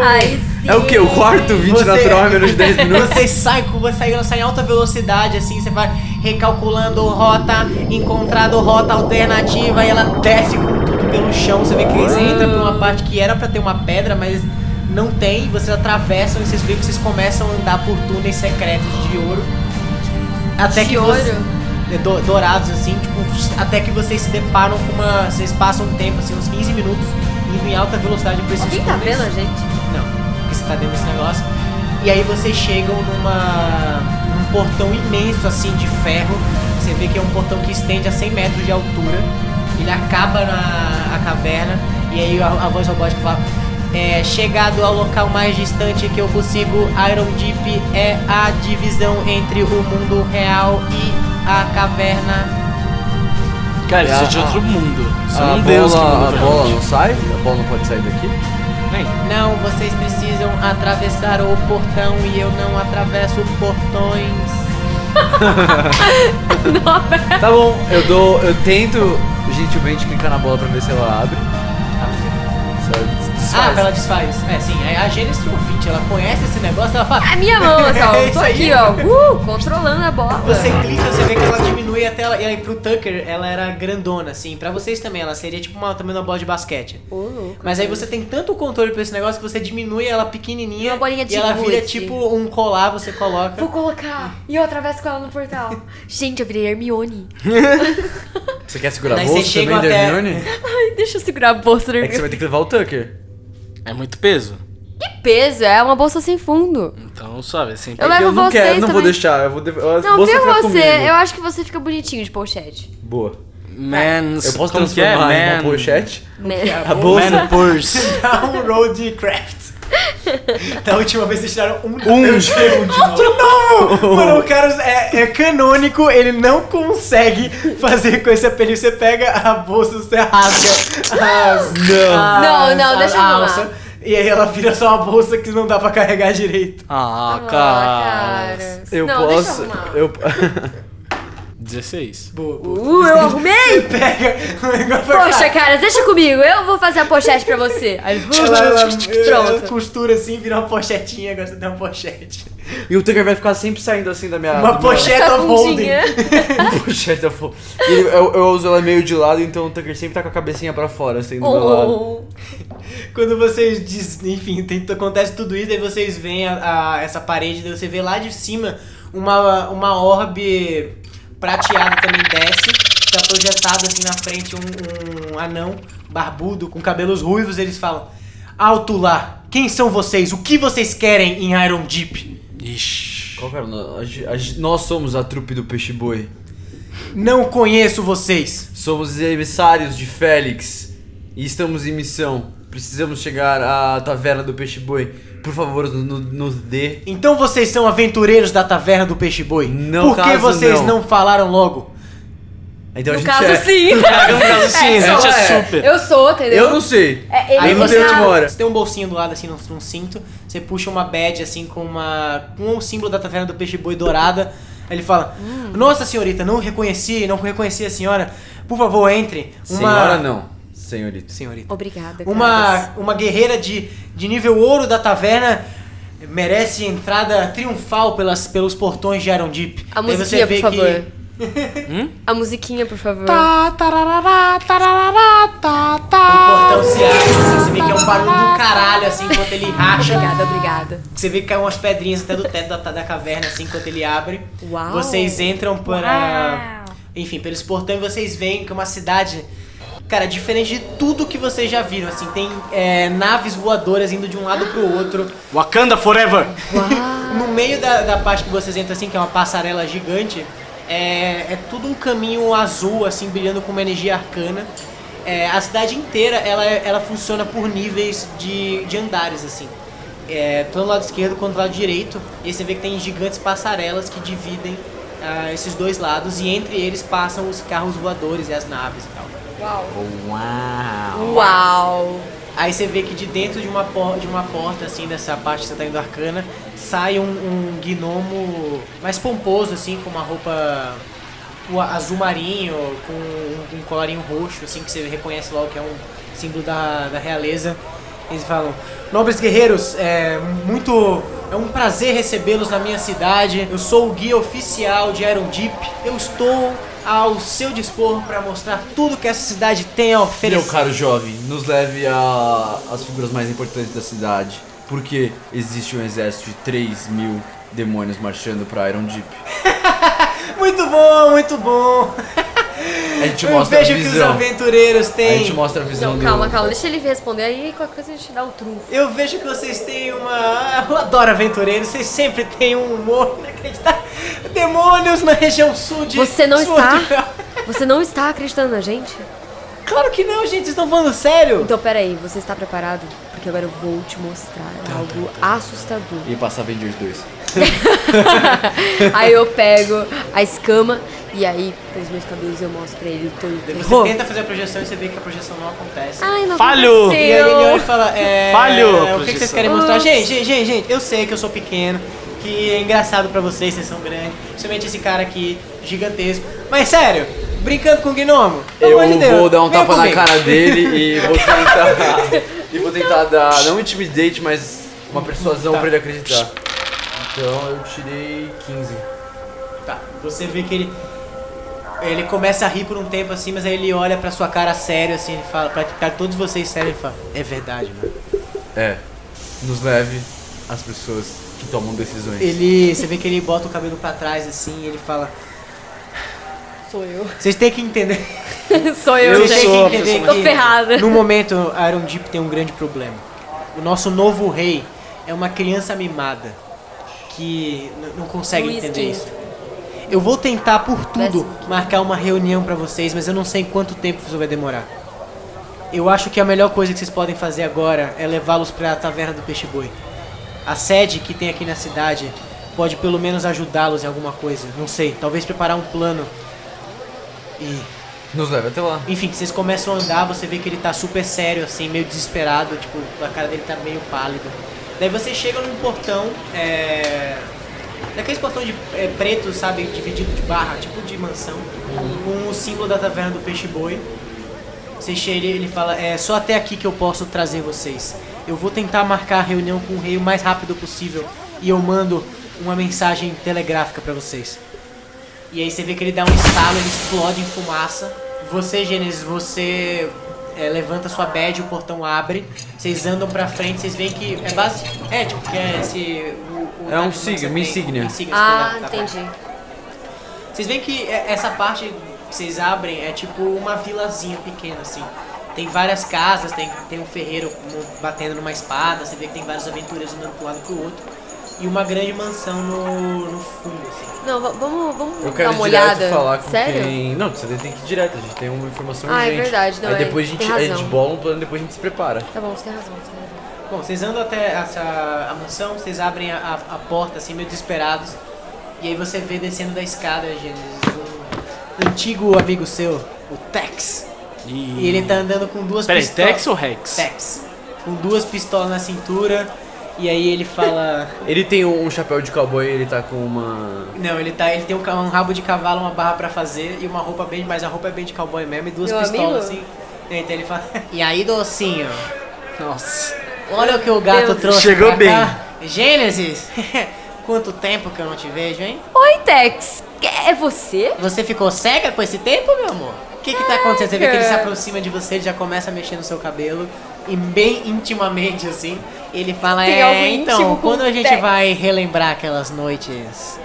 Aí sim. É o quê? O quarto 20 Você- natural em menos de 10 minutos? Você sai, com- você sai, ela sai em alta velocidade, assim, você vai recalculando rota, encontrando rota alternativa e ela desce com tudo pelo chão. Você vê que eles entram por uma parte que era pra ter uma pedra, mas não tem. Vocês atravessam e vocês veem que vocês começam a andar por túneis secretos de ouro. Até De que ouro? você- é, do- dourados assim, tipo, até que vocês se deparam com uma. Vocês passam um tempo, assim, uns 15 minutos, indo em alta velocidade por esses Alguém tá túneis. vendo a gente? Não, porque você tá dentro desse negócio. E aí vocês chegam numa num portão imenso assim de ferro. Você vê que é um portão que estende a 100 metros de altura. Ele acaba na a caverna e aí a, a voz robótica fala: é, chegado ao local mais distante que eu consigo, Iron Deep é a divisão entre o mundo real e a caverna. Cara, isso é de outro mundo. Isso é a um deus que bola, a bola não sai? A bola não pode sair daqui? Nem. Não, vocês precisam atravessar o portão e eu não atravesso portões. Tá bom, eu dou. Eu tento gentilmente clicar na bola pra ver se ela abre. Só desfaz. Ah, ela desfaz. É, sim. A Gênesis ouvinte, ela conhece esse negócio, ela fala. A minha mão, assim, ó. É Eu tô aqui, ó. Uh, controlando a bola. Você clica, você vê que ela diminui até ela. E aí pro Tucker, ela era grandona, assim. Pra vocês também, ela seria tipo uma, também uma bola de basquete. Ô, louco. Mas aí você tem tanto controle pra esse negócio que você diminui ela pequenininha. Uma bolinha de E ela vira tipo um colar, você coloca. Vou colocar. E eu atravesso com ela no portal. Gente, eu virei Hermione. Você quer segurar a bolsa também da até- Hermione? Ai, deixa eu segurar a bolsa. É que você vai ter que levar o Tucker. É muito peso. Que peso, é uma bolsa sem fundo. Então, é sempre. Eu levo eu não quero, eu não vou também. deixar. Eu vou Não, bolsa viu você? comigo. Eu acho que você fica bonitinho de pochete. Boa. Mans. Eu posso é? transformar em uma Man- pochete? Né? A bolsa? Man Purse. De craft. Da última vez vocês tiraram um. Um. Eu tirei um de novo. Mano, o cara é, é canônico, ele não consegue fazer com esse apelido. Você pega a bolsa, você rasga as. Não. Não, não, deixa eu alça, E aí ela vira só uma bolsa que não dá pra carregar direito. Ah, Ah, cara. cara. Eu não, posso. Eu... 16. Boa, boa. Uh, eu arrumei! Pega o negócio Poxa, cara, deixa comigo. Eu vou fazer a pochete pra você. Aí, Ela, ela, ela pronto. costura assim, vira uma pochetinha, agora você tem uma pochete. E o Tucker vai ficar sempre saindo assim da minha. Uma meu- pochete of holding. bundinha. Pochete eu vou- E eu, eu uso ela meio de lado, então o Tucker sempre tá com a cabecinha pra fora, assim, do meu lado. Oh. Quando vocês diz, enfim, tem, acontece tudo isso, aí vocês veem a, a- essa parede, daí você vê lá de cima uma, uma orbe prateada também desce, tá projetado assim na frente um, um anão barbudo com cabelos ruivos, eles falam: Alto lá, quem são vocês? O que vocês querem em Iron Deep? Ixi. Qual que era Nós somos a trupe do Peixe Boi. Não conheço vocês. Somos emissários de Félix e estamos em missão. Precisamos chegar à taverna do Peixe Boi. Por favor, no- no- nos dê. Então vocês são aventureiros da taverna do Peixe Boi? Não, Por que caso vocês não. não falaram logo? Então a No gente caso, é. sim. No caso, sim, a gente é é. super. Eu sou, entendeu? Eu não sei. É, ele Aí não você, onde mora. você tem um bolsinho do lado assim, num, num cinto. Você puxa uma badge assim com uma com um símbolo da taverna do peixe boi dourada. Aí ele fala: Nossa senhorita, não reconheci, não reconheci a senhora. Por favor, entre. Uma... Senhora não, senhorita. Senhorita. Obrigada, Uma, uma guerreira de, de nível ouro da taverna merece entrada triunfal pelas, pelos portões de Iron Deep. A musiquinha, por que- favor. A musiquinha, por favor. Tá, O portão se abre, assim, você vê que é um barulho do caralho, assim, enquanto ele racha. Obrigada, obrigada. Você vê que cai umas pedrinhas até do teto da, da caverna, assim, enquanto ele abre. Uau. Vocês entram para. Enfim, pelos portões e vocês veem que é uma cidade. Cara, diferente de tudo que vocês já viram, assim, tem é, naves voadoras indo de um lado pro outro. Wakanda Forever! No meio da, da parte que vocês entram, assim, que é uma passarela gigante, é, é tudo um caminho azul, assim, brilhando com uma energia arcana. É, a cidade inteira, ela, ela funciona por níveis de, de andares, assim. É, tanto do lado esquerdo quanto do lado direito. E aí você vê que tem gigantes passarelas que dividem ah, esses dois lados. E entre eles passam os carros voadores e as naves e tal. Uau! Uau. Aí você vê que de dentro de uma, por- de uma porta, assim, dessa parte que você tá indo arcana, sai um, um gnomo mais pomposo, assim, com uma roupa azul marinho, com um, um colarinho roxo, assim, que você reconhece logo que é um símbolo da, da realeza. Eles falam, nobres guerreiros, é muito... É um prazer recebê-los na minha cidade. Eu sou o guia oficial de Iron Deep. Eu estou ao seu dispor para mostrar tudo que essa cidade tem a Meu oferecer. caro jovem, nos leve as figuras mais importantes da cidade. Porque existe um exército de 3 mil demônios marchando pra Iron Deep. Muito bom, muito bom. A gente Eu mostra a vejo que os visão. aventureiros A têm. gente mostra a visão Não, do... calma, calma. Deixa ele responder aí. Qualquer coisa a gente dá o trunfo. Eu vejo que vocês têm uma. Eu adoro aventureiros, vocês sempre têm um humor inacreditável. Demônios na região sul de. Você não Sword está? Você não está acreditando na gente? Claro que não, gente, vocês estão falando sério? Então, peraí. Você está preparado? Porque agora eu vou te mostrar algo assustador. E passar Avengers 2. aí eu pego a escama e aí, pelos meus cabelos, eu mostro pra ele todo o Você tenta fazer a projeção e você vê que a projeção não acontece. Ai, não Falhou! E aí ele olha e aconteceu. fala, é. Falhou a O que, que vocês querem mostrar? Ups. Gente, gente, gente, gente, eu sei que eu sou pequeno, que é engraçado pra vocês, vocês são grandes. Principalmente esse cara aqui, gigantesco. Mas sério, brincando com o gnomo. pelo Eu amor de Deus, vou dar um tapa na cara dele e vou tentar. e vou tentar dar, não intimidate, mas uma persuasão Tá. pra ele acreditar. Então eu tirei 15. Tá, você vê que ele. Ele começa a rir por um tempo assim, mas aí ele olha pra sua cara sério assim, ele fala, pra, pra todos vocês sério, ele fala, é verdade, mano. É, nos leve as pessoas que tomam decisões. Ele. Você vê que ele bota o cabelo pra trás assim e ele fala. Sou eu. Vocês têm que entender. Sou eu, Eu Vocês gente. sou que entender Tô que ferrada. no momento a Iron Deep tem um grande problema. O nosso novo rei é uma criança mimada que não consegue Luiz entender Quinto. isso. Eu vou tentar por tudo marcar uma reunião pra vocês, mas eu não sei quanto tempo isso vai demorar. Eu acho que a melhor coisa que vocês podem fazer agora é levá-los pra taverna do Peixe Boi. A sede que tem aqui na cidade pode pelo menos ajudá-los em alguma coisa. Não sei, talvez preparar um plano. E Nos leve até lá. enfim, vocês começam a andar, você vê que ele tá super sério, assim, meio desesperado, tipo, a cara dele tá meio pálida. Daí vocês chegam num portão, é. Daqueles portão de é, preto, sabe, dividido de barra, tipo de mansão, com o símbolo da taverna do peixe boi. Você chega ele fala, é só até aqui que eu posso trazer vocês. Eu vou tentar marcar a reunião com o rei o mais rápido possível e eu mando uma mensagem telegráfica pra vocês. E aí você vê que ele dá um estalo, ele explode em fumaça. Você, Gênesis, você é, levanta sua badge, o portão abre. Vocês andam pra frente, vocês veem que é base. É, tipo, que é esse. O, o É um signo, uma insígnia. Ah, entendi. Vocês veem que é- essa parte que vocês abrem é tipo uma vilazinha pequena, assim. Tem várias casas, tem, tem um ferreiro batendo numa espada, você vê que tem vários aventureiros andando pro lado e pro outro. E uma grande mansão no, no fundo, assim. Não, va- vamos, vamos Eu dar quero uma direto olhada. falar com Sério? quem. Não, você tem que ir direto, a gente tem uma informação Ah, é urgente. verdade, não, Aí é, depois a gente, a gente razão. bola um plano e depois a gente se prepara. Tá bom, você tem razão, você tem razão. Bom, vocês andam até essa, a mansão, vocês abrem a, a- a porta, assim, meio desesperados. E aí você vê descendo da escada, Gênesis, um antigo amigo seu, o Tex. E ele tá andando com duas Peraí, pistolas. Tex ou Rex? Tex. Com duas pistolas na cintura. E aí ele fala. Ele tem um, chapéu de cowboy ele tá com uma. Não, ele tá. Ele tem um, um rabo de cavalo, uma barra pra fazer e uma roupa bem. Mas a roupa é bem de cowboy mesmo e duas Meu pistolas amigo? assim. Então ele fala. E aí, docinho? Nossa. Olha o que o gato Deus. trouxe. Chegou pra bem. cá. Gênesis! Quanto tempo que eu não te vejo, hein? Oi, Tex. É você? Você ficou cega com esse tempo, meu amor? O que que tá acontecendo? Você vê que ele se aproxima de você, ele já começa a mexer no seu cabelo. E bem intimamente, assim, ele fala, Tem é, então, quando a gente Tex." vai relembrar aquelas noites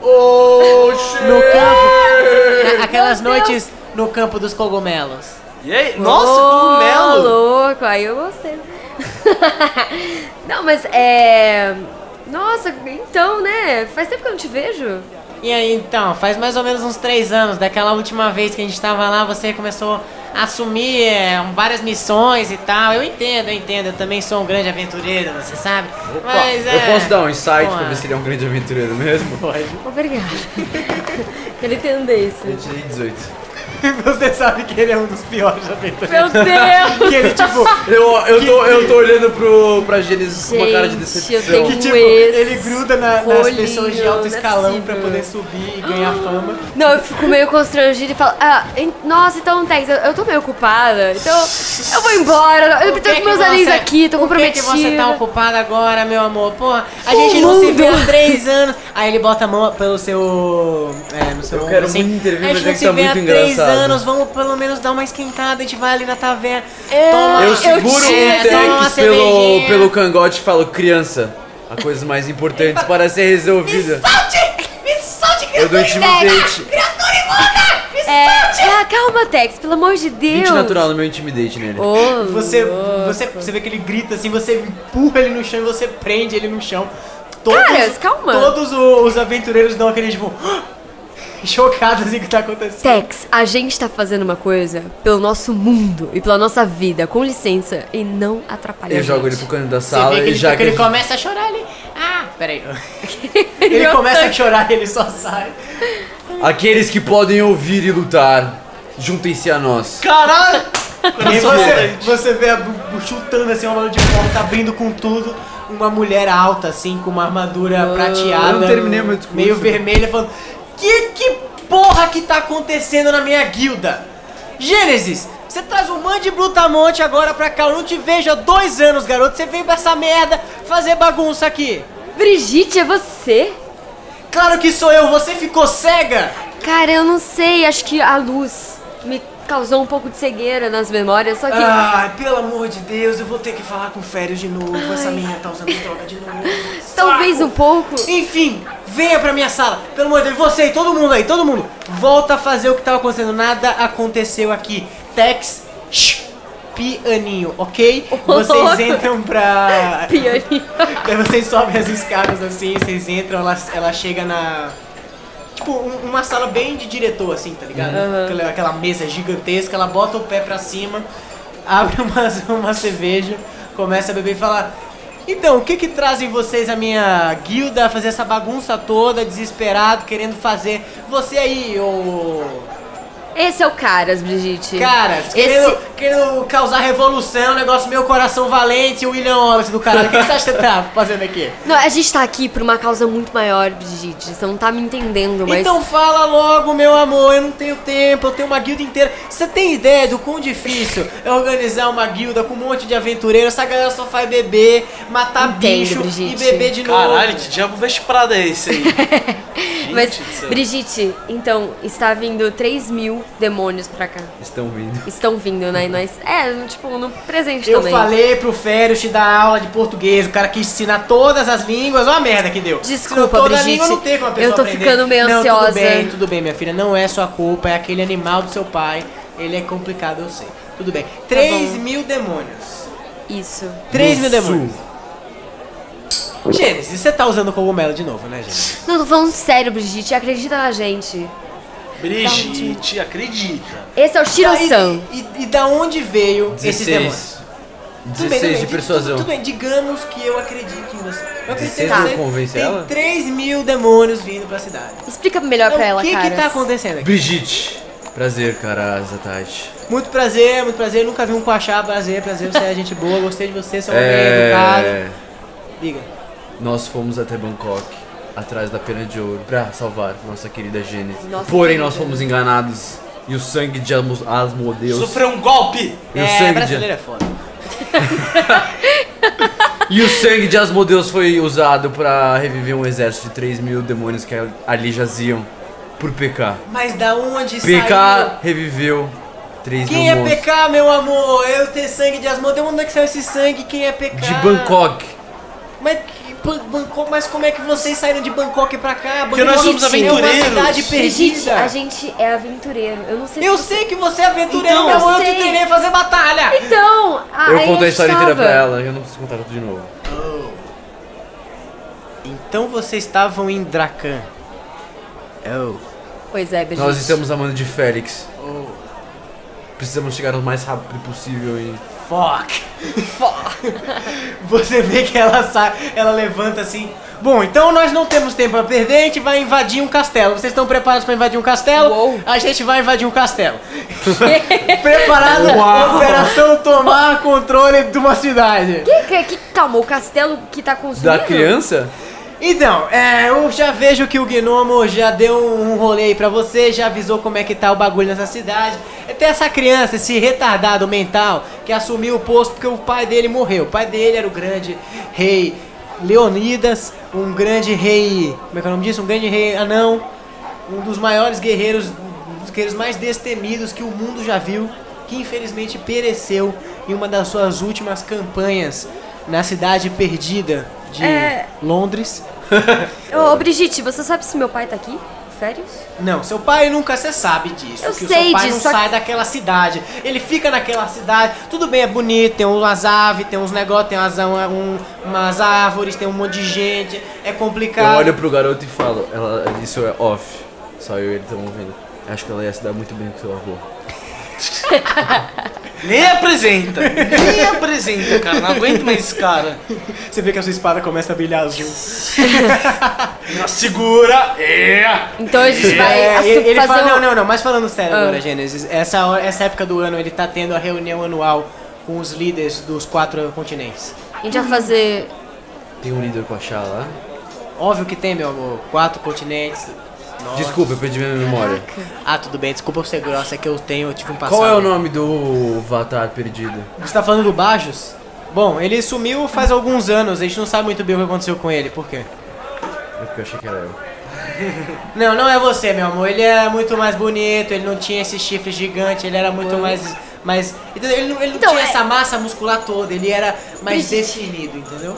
Oxe! no campo, aquelas Meu Deus. noites no campo dos cogumelos. E aí? Nossa, Ô, cogumelo! louco, aí eu gostei. não, mas é. Nossa, então, né? Faz tempo que eu não te vejo. E aí, então, faz mais ou menos uns três anos, daquela última vez que a gente tava lá, você começou a assumir é, várias missões e tal. Eu entendo, eu entendo, eu também sou um grande aventureiro, você sabe? Mas é. Eu posso dar um insight Pô, pra ver se ele é um grande aventureiro mesmo? Pode. Obrigada. Ele tendência. Eu tirei 18. Você sabe que ele é um dos piores aventureiros. Meu Deus! Que ele, tipo, Eu, eu, tô, eu tô olhando pro, pra Gênesis com uma cara de decepção. tenho- que, tipo ele gruda na- nas pessoas de alto é escalão pra poder subir e ganhar fama. Não, eu fico meio constrangida e falo, ah, nossa, então, Tex, eu, eu tô meio ocupada, então eu vou embora, eu que meus anéis aqui, tô Por que comprometida. que você tá ocupado agora, meu amor? Porra, a O gente não se vê há mundo. três anos. Aí ele bota a mão pelo seu. É, no seu Eu quero assim. muito intervir, A mas gente é que tá muito engraçado. Anos, vamos pelo menos dar uma esquentada. A gente vai ali na taverna. É, Toma, Eu seguro o Tex pelo, pelo cangote e falo, criança, há coisas mais importantes para ser resolvida. Solte! Me solte, Eu dou intimidate. Criatura imunda! Me É, é, calma, Tex, pelo amor de Deus. 20 natural no meu intimidate nele. Ô, Você, você, você vê que ele grita assim, você empurra ele no chão e você prende ele no chão. Todos, Caras, calma. Todos os aventureiros dão aquele tipo. chocados assim que tá acontecendo. Tex, a gente tá fazendo uma coisa pelo nosso mundo e pela nossa vida, com licença, e não atrapalha a Eu jogo ele pro canto da Você sala vê que e ele, já que ele começa a chorar ali. Ah, peraí. ele começa a chorar e ele só sai. Aqueles que podem ouvir e lutar, juntem-se a nós. Caralho! E você, você vê a chutando assim uma bola de porta, abrindo com tudo. Uma mulher alta, assim, com uma armadura prateada. eu não terminei meu discurso. Meio vermelha, falando: Que que porra que tá acontecendo na minha guilda? Gênesis, você traz um monte de brutamonte agora pra cá. Eu não te vejo há dois anos, garoto. Você veio pra essa merda fazer bagunça aqui. Brigitte, é você? Claro que sou eu, você ficou cega! Cara, eu não sei, acho que a luz me causou um pouco de cegueira nas memórias, só que. Ai, pelo amor de Deus, eu vou ter que falar com o Férios de novo. Essa minha tá usando droga de novo. talvez Saco. um pouco. Enfim, venha pra minha sala. Pelo amor de Deus, você e todo mundo aí, todo mundo. Volta a fazer o que tava acontecendo. Nada aconteceu aqui. Tex, shh, pianinho, ok? Vocês entram pra... Pianinho. Vocês sobem as escadas assim, vocês entram, ela, ela chega na. Tipo, um- uma sala bem de diretor, assim, tá ligado? Aquela, aquela mesa gigantesca, ela bota o pé pra cima, abre uma, uma cerveja, começa a beber e fala. Então, o que que trazem vocês a minha guilda a fazer essa bagunça toda, desesperado, querendo fazer? Você aí, ô. Esse é o Caras, Brigitte. Caras, Esse- querendo, querendo causar revolução, negócio meu coração valente, o William Wallace do caralho. O que que você acha que você tá fazendo aqui? Não, a gente tá aqui por uma causa muito maior, Brigitte. Você não tá me entendendo, mas. Então fala logo, meu amor, eu não tenho tempo, eu tenho uma guilda inteira. Você tem ideia do quão difícil é organizar uma guilda com um monte de aventureiros? Essa galera só faz beber, matar Entendo, bicho Brigitte. e beber de novo. Caralho, que diabo vesprada é esse aí? Gente Mas. Brigitte, então, está vindo 3 mil demônios pra cá. Estão vindo. Estão vindo, né? E nós. É, tipo, no presente Eu também. falei pro Férios te dar aula de português, o cara quis ensinar todas as línguas, olha a merda que deu. Desculpa, toda Brigitte, língua, não tem como a pessoa eu tô aprender. ficando meio não, ansiosa. Tudo bem, tudo bem, minha filha, não é sua culpa, é aquele animal do seu pai, ele é complicado, eu sei. Tudo bem. 3 Tá mil demônios. Isso. 3 mil demônios. Gênesis, você tá usando cogumelo de novo, né, Gênesis? Não, tô falando sério, Brigitte. Acredita na gente. Brigitte, acredita. Esse é o Shiro-san. E, e, e da onde veio esses demônios? 16. Tudo bem, 16 tudo bem, de tudo- persuasão. Tudo, bem, digamos que eu acredito em você. Eu acredito em 16 você. eu convenci Tem ela? 3 mil demônios vindo pra cidade. Explica melhor pra ela, o que cara. que tá acontecendo aqui? Brigitte. Prazer, cara, Zatati. Muito prazer, muito prazer. Nunca vi um coachá, prazer, prazer. Você é gente boa, gostei de você, você é um homem É... educado. Diga. Nós fomos até Bangkok, atrás da pena de ouro, pra salvar nossa querida Gênesis. Nossa Porém, querida. nós fomos enganados. E o sangue de Asmodeus. Sofreu um golpe! E o é, sangue brasileiro é foda. de, e o sangue de Asmodeus foi usado pra reviver um exército de 3 mil demônios que ali jaziam por PK. Mas da onde PK saiu? reviveu 3 Quem mil é monstros. PK, meu amor? Eu tenho sangue de Asmodeu. Onde é que saiu esse sangue? Quem é PK? De Bangkok. Mas, Bangkok, mas como é que vocês saíram de Bangkok pra cá? Porque nós Bangkok somos é uma aventureiros. cidade perdida. a gente é aventureiro. Eu não sei Eu se... sei que você é aventureiro, Então, meu amor. Eu eu te sei. treinei a fazer batalha. Então, Eu aí conto a história estava. inteira pra ela, eu não preciso contar tudo de novo. Então vocês estavam em Dracan. Oh. Pois é, Brigitte. Nós estamos amando de Félix. Precisamos chegar o mais rápido possível e. Fuck. Fuck. Você vê que ela sai, ela levanta assim. Bom, então nós não temos tempo a perder, a gente vai invadir um castelo. Vocês estão preparados pra invadir um castelo? Uou. A gente vai invadir um castelo. Preparado? Operação tomar controle de uma cidade. Que, que, que, calma, o castelo que tá construindo? Da criança? Então, é, eu já vejo que o Gnomo já deu um rolê aí pra você, já avisou como é que tá o bagulho nessa cidade. Tem essa criança, esse retardado mental, que assumiu o posto porque o pai dele morreu. O pai dele era o grande rei Leonidas, um grande rei. Como é que é o nome disso? Um grande rei anão. Um dos maiores guerreiros, um dos guerreiros mais destemidos que o mundo já viu. Que infelizmente pereceu em uma das suas últimas campanhas na cidade perdida de É. Londres. Ô, Brigitte, você sabe se meu pai tá aqui? Férias? Não, seu pai nunca você sabe disso. Eu que o sei seu pai disso, não só sai que- daquela cidade. Ele fica naquela cidade. Tudo bem, é bonito, tem umas aves, tem uns negócios, tem umas, um- umas árvores, tem um monte de gente. É Eu complicado. olho pro garoto e falo, ela, isso é off. Só eu e ele estamos ouvindo. Acho que ela ia se dar muito bem com seu avô. Nem apresenta! Nem apresenta, cara. Não aguento mais esse cara. Você vê que a sua espada começa a brilhar azul. Não, segura! É! Então a gente vai É, assu- ele, ele fazer fala, um... não, não, não, mas falando sério Ah. agora, Gênesis, essa, hora- essa época do ano ele tá tendo a reunião anual com os líderes dos quatro continentes. A gente vai fazer... Tem um líder com a Chá lá? Óbvio que tem, meu amor, quatro continentes. Nossa. Desculpa, eu perdi minha memória. Ah, tudo bem, desculpa eu ser grossa, é que eu tenho, eu tive um passado. Qual é o nome do Vatar perdido? Você tá falando do Bajos? Bom, ele sumiu faz alguns anos, a gente não sabe muito bem o que aconteceu com ele, por quê? É porque eu achei que era eu. Não, não é você, meu amor, ele é muito mais bonito, ele não tinha esse chifre gigante, ele era muito mais... mais entendeu? ele não, ele não Então, tinha é- essa massa muscular toda, ele era mais definido, entendeu?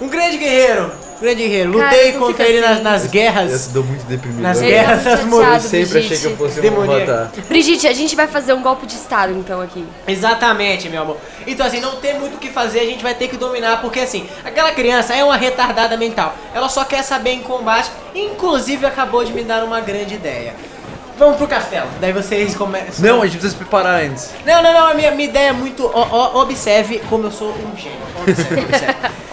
Um grande guerreiro, grande guerreiro. Cara, Lutei não contra ele nas, assim. nas Eu guerras. se dou muito deprimido. Nas. Ele tá guerras chateado, mulheres. Eu sempre achei que eu Brigitte. fosse um Demoníaco. Brigitte, a gente vai fazer um golpe de estado então aqui. Exatamente, meu amor. Então, assim, não tem muito o que fazer, a gente vai ter que dominar, porque, assim, aquela criança é uma retardada mental. Ela só quer saber em combate, inclusive acabou de me dar uma grande ideia. Vamos pro castelo, daí vocês começam. Não, a gente precisa se preparar antes. Não, não, não, a minha, minha ideia é muito. ó, ó, observe como eu sou um gênio. Observe, observe.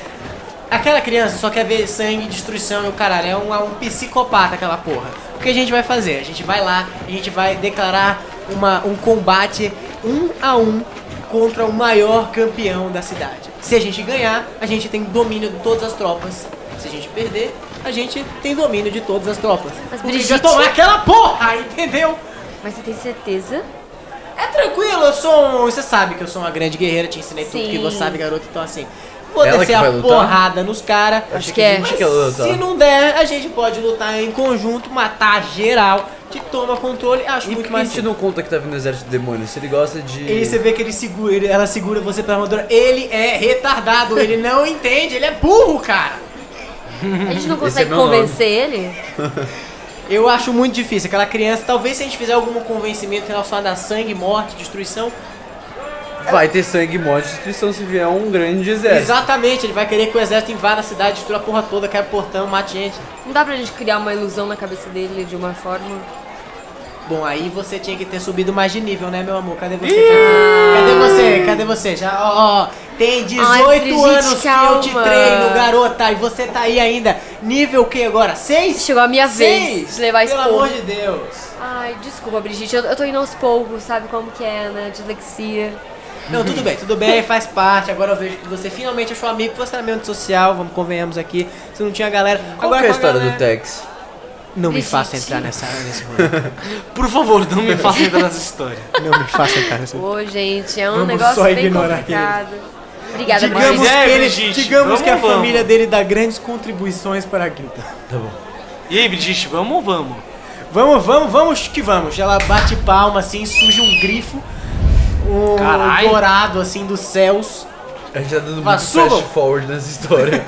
Aquela criança só quer ver sangue, destruição e o caralho. É um, é um psicopata aquela porra. O que a gente vai fazer? A gente vai lá, a gente vai declarar uma, um combate um a um contra o maior campeão da cidade. Se a gente ganhar, a gente tem domínio de todas as tropas. Se a gente perder, a gente tem domínio de todas as tropas. Mas, Porque Brigitte- já tomar aquela porra, entendeu? Mas você tem certeza? É tranquilo, eu sou um. Você sabe que eu sou uma grande guerreira, te ensinei tudo Sim. que você sabe, garoto. Então, assim, vou Ela descer que a lutar? porrada nos caras. Acho que é. Se não der, a gente pode lutar em conjunto, matar geral, que toma controle. Acho E muito que a mais gente não conta que tá vindo o exército de demônios? Se ele gosta de. E você vê que ele segura, ele- ela segura você pela armadura. Ele é retardado, ele não entende, ele é burro, cara. A gente não é consegue nome. convencer ele? Eu acho muito difícil. Aquela criança, talvez se a gente fizer algum convencimento relacionado a sangue, morte, destruição. Vai ter sangue, morte e destruição se vier um grande exército. Exatamente, ele vai querer que o exército invada a cidade, destrua a porra toda, quebra o portão, mate gente. Não dá pra gente criar uma ilusão na cabeça dele de uma forma? Bom, aí você tinha que ter subido mais de nível, né, meu amor? Cadê você? Cadê você? Cadê você? Já, ó, ó, tem 18 Brigitte, anos que eu te calma. treino, garota, e você tá aí ainda. Nível o que agora? 6? Chegou a minha vez de levar esse Pelo porro. amor de Deus. Ai, desculpa, Brigitte, eu, eu tô indo aos poucos, sabe como que é, né? Dislexia. Não, tudo bem, tudo bem, faz parte. Agora eu vejo que você finalmente achou amigo, que você era meio antissocial, vamos convenhamos aqui. Você não tinha galera. Qual Agora que é a história do galera- Tex? Não me faça entrar nessa, nesse. Por favor, não me faça entrar nessa história. Não me faça entrar nessa Ô, gente, é um Vamos negócio só bem ignorar complicado. Obrigada, Digamos, é, que, ele, digamos que a vamos, família vamos. dele dá grandes contribuições para a guilda. Tá bom. E aí, Brigitte, vamos ou vamos? Vamos, vamos, vamos que vamos. Ela bate palma assim, surge um grifo. Um Carai. dourado assim dos céus. A gente tá dando muito suba. fast forward nessa história.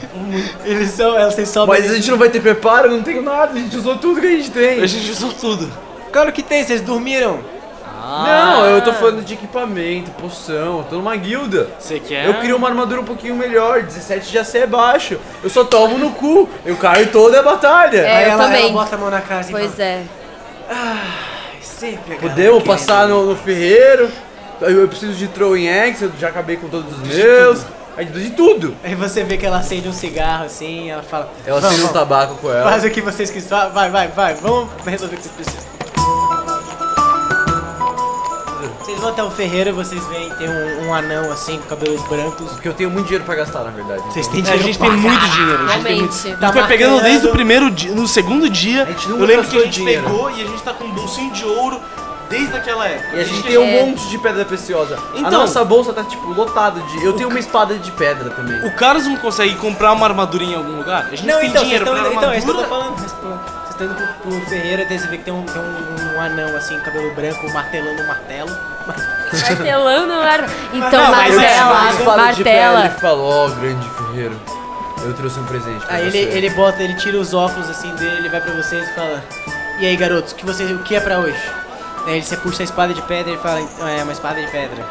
Eles são, elas vocês sobem. Mas a gente não vai ter preparo, não tenho nada, a gente usou tudo que a gente tem. A gente usou tudo. Claro que tem, vocês dormiram. Não, eu tô falando de equipamento, poção, eu tô numa guilda. Você quer? Eu queria uma armadura um pouquinho melhor, 17 de AC é baixo. Eu só tomo no cu, eu caio toda a batalha. É, Aí eu ela, também. ela bota a mão na cara assim e Pois fala, é. Sempre Podemos passar no, no ferreiro, eu, preciso de throwing axe, eu já acabei com todos os meus. A gente precisa de tudo. Aí você vê que ela acende um cigarro assim, ela fala. Ela "Vamos, acende um tabaco com ela. Faz o que vocês quiserem. Vai, vai, vai. Vamos resolver o que vocês precisam. Vocês vão até o ferreiro e vocês veem tem um, um anão assim com cabelos brancos. Porque eu tenho muito dinheiro pra gastar, na verdade. Vocês têm É, a dinheiro gente pra tem muito dinheiro. A gente tem muito... A gente foi pegando marcando. desde o primeiro dia, no segundo dia. A gente Eu lembro que a gente dinheiro. pegou e a gente tá com um bolsinho de ouro desde aquela época. E a gente tem um É. monte de pedra preciosa. a Então- nossa bolsa tá tipo lotada de. Eu tenho uma espada de pedra também. O Carlos não consegue comprar uma armadura em algum lugar? A gente Não, tem então, dinheiro pra indo. Então, é isso que eu tô falando. Indo pro, pro ferreiro daí você vê que tem um, tem um, um anão assim, cabelo branco, martelando um martelo. Martelando, ar... Então, não, mas martela, ele martela. falou, ó, grande ferreiro. Eu trouxe um presente pra Aí você. ele, ele bota, ele tira os óculos assim dele, ele vai pra vocês e fala: E aí, garotos, o que, vocês, o que é pra hoje? Aí ele, você puxa a espada de pedra e ele fala: "Então, É, uma espada de pedra.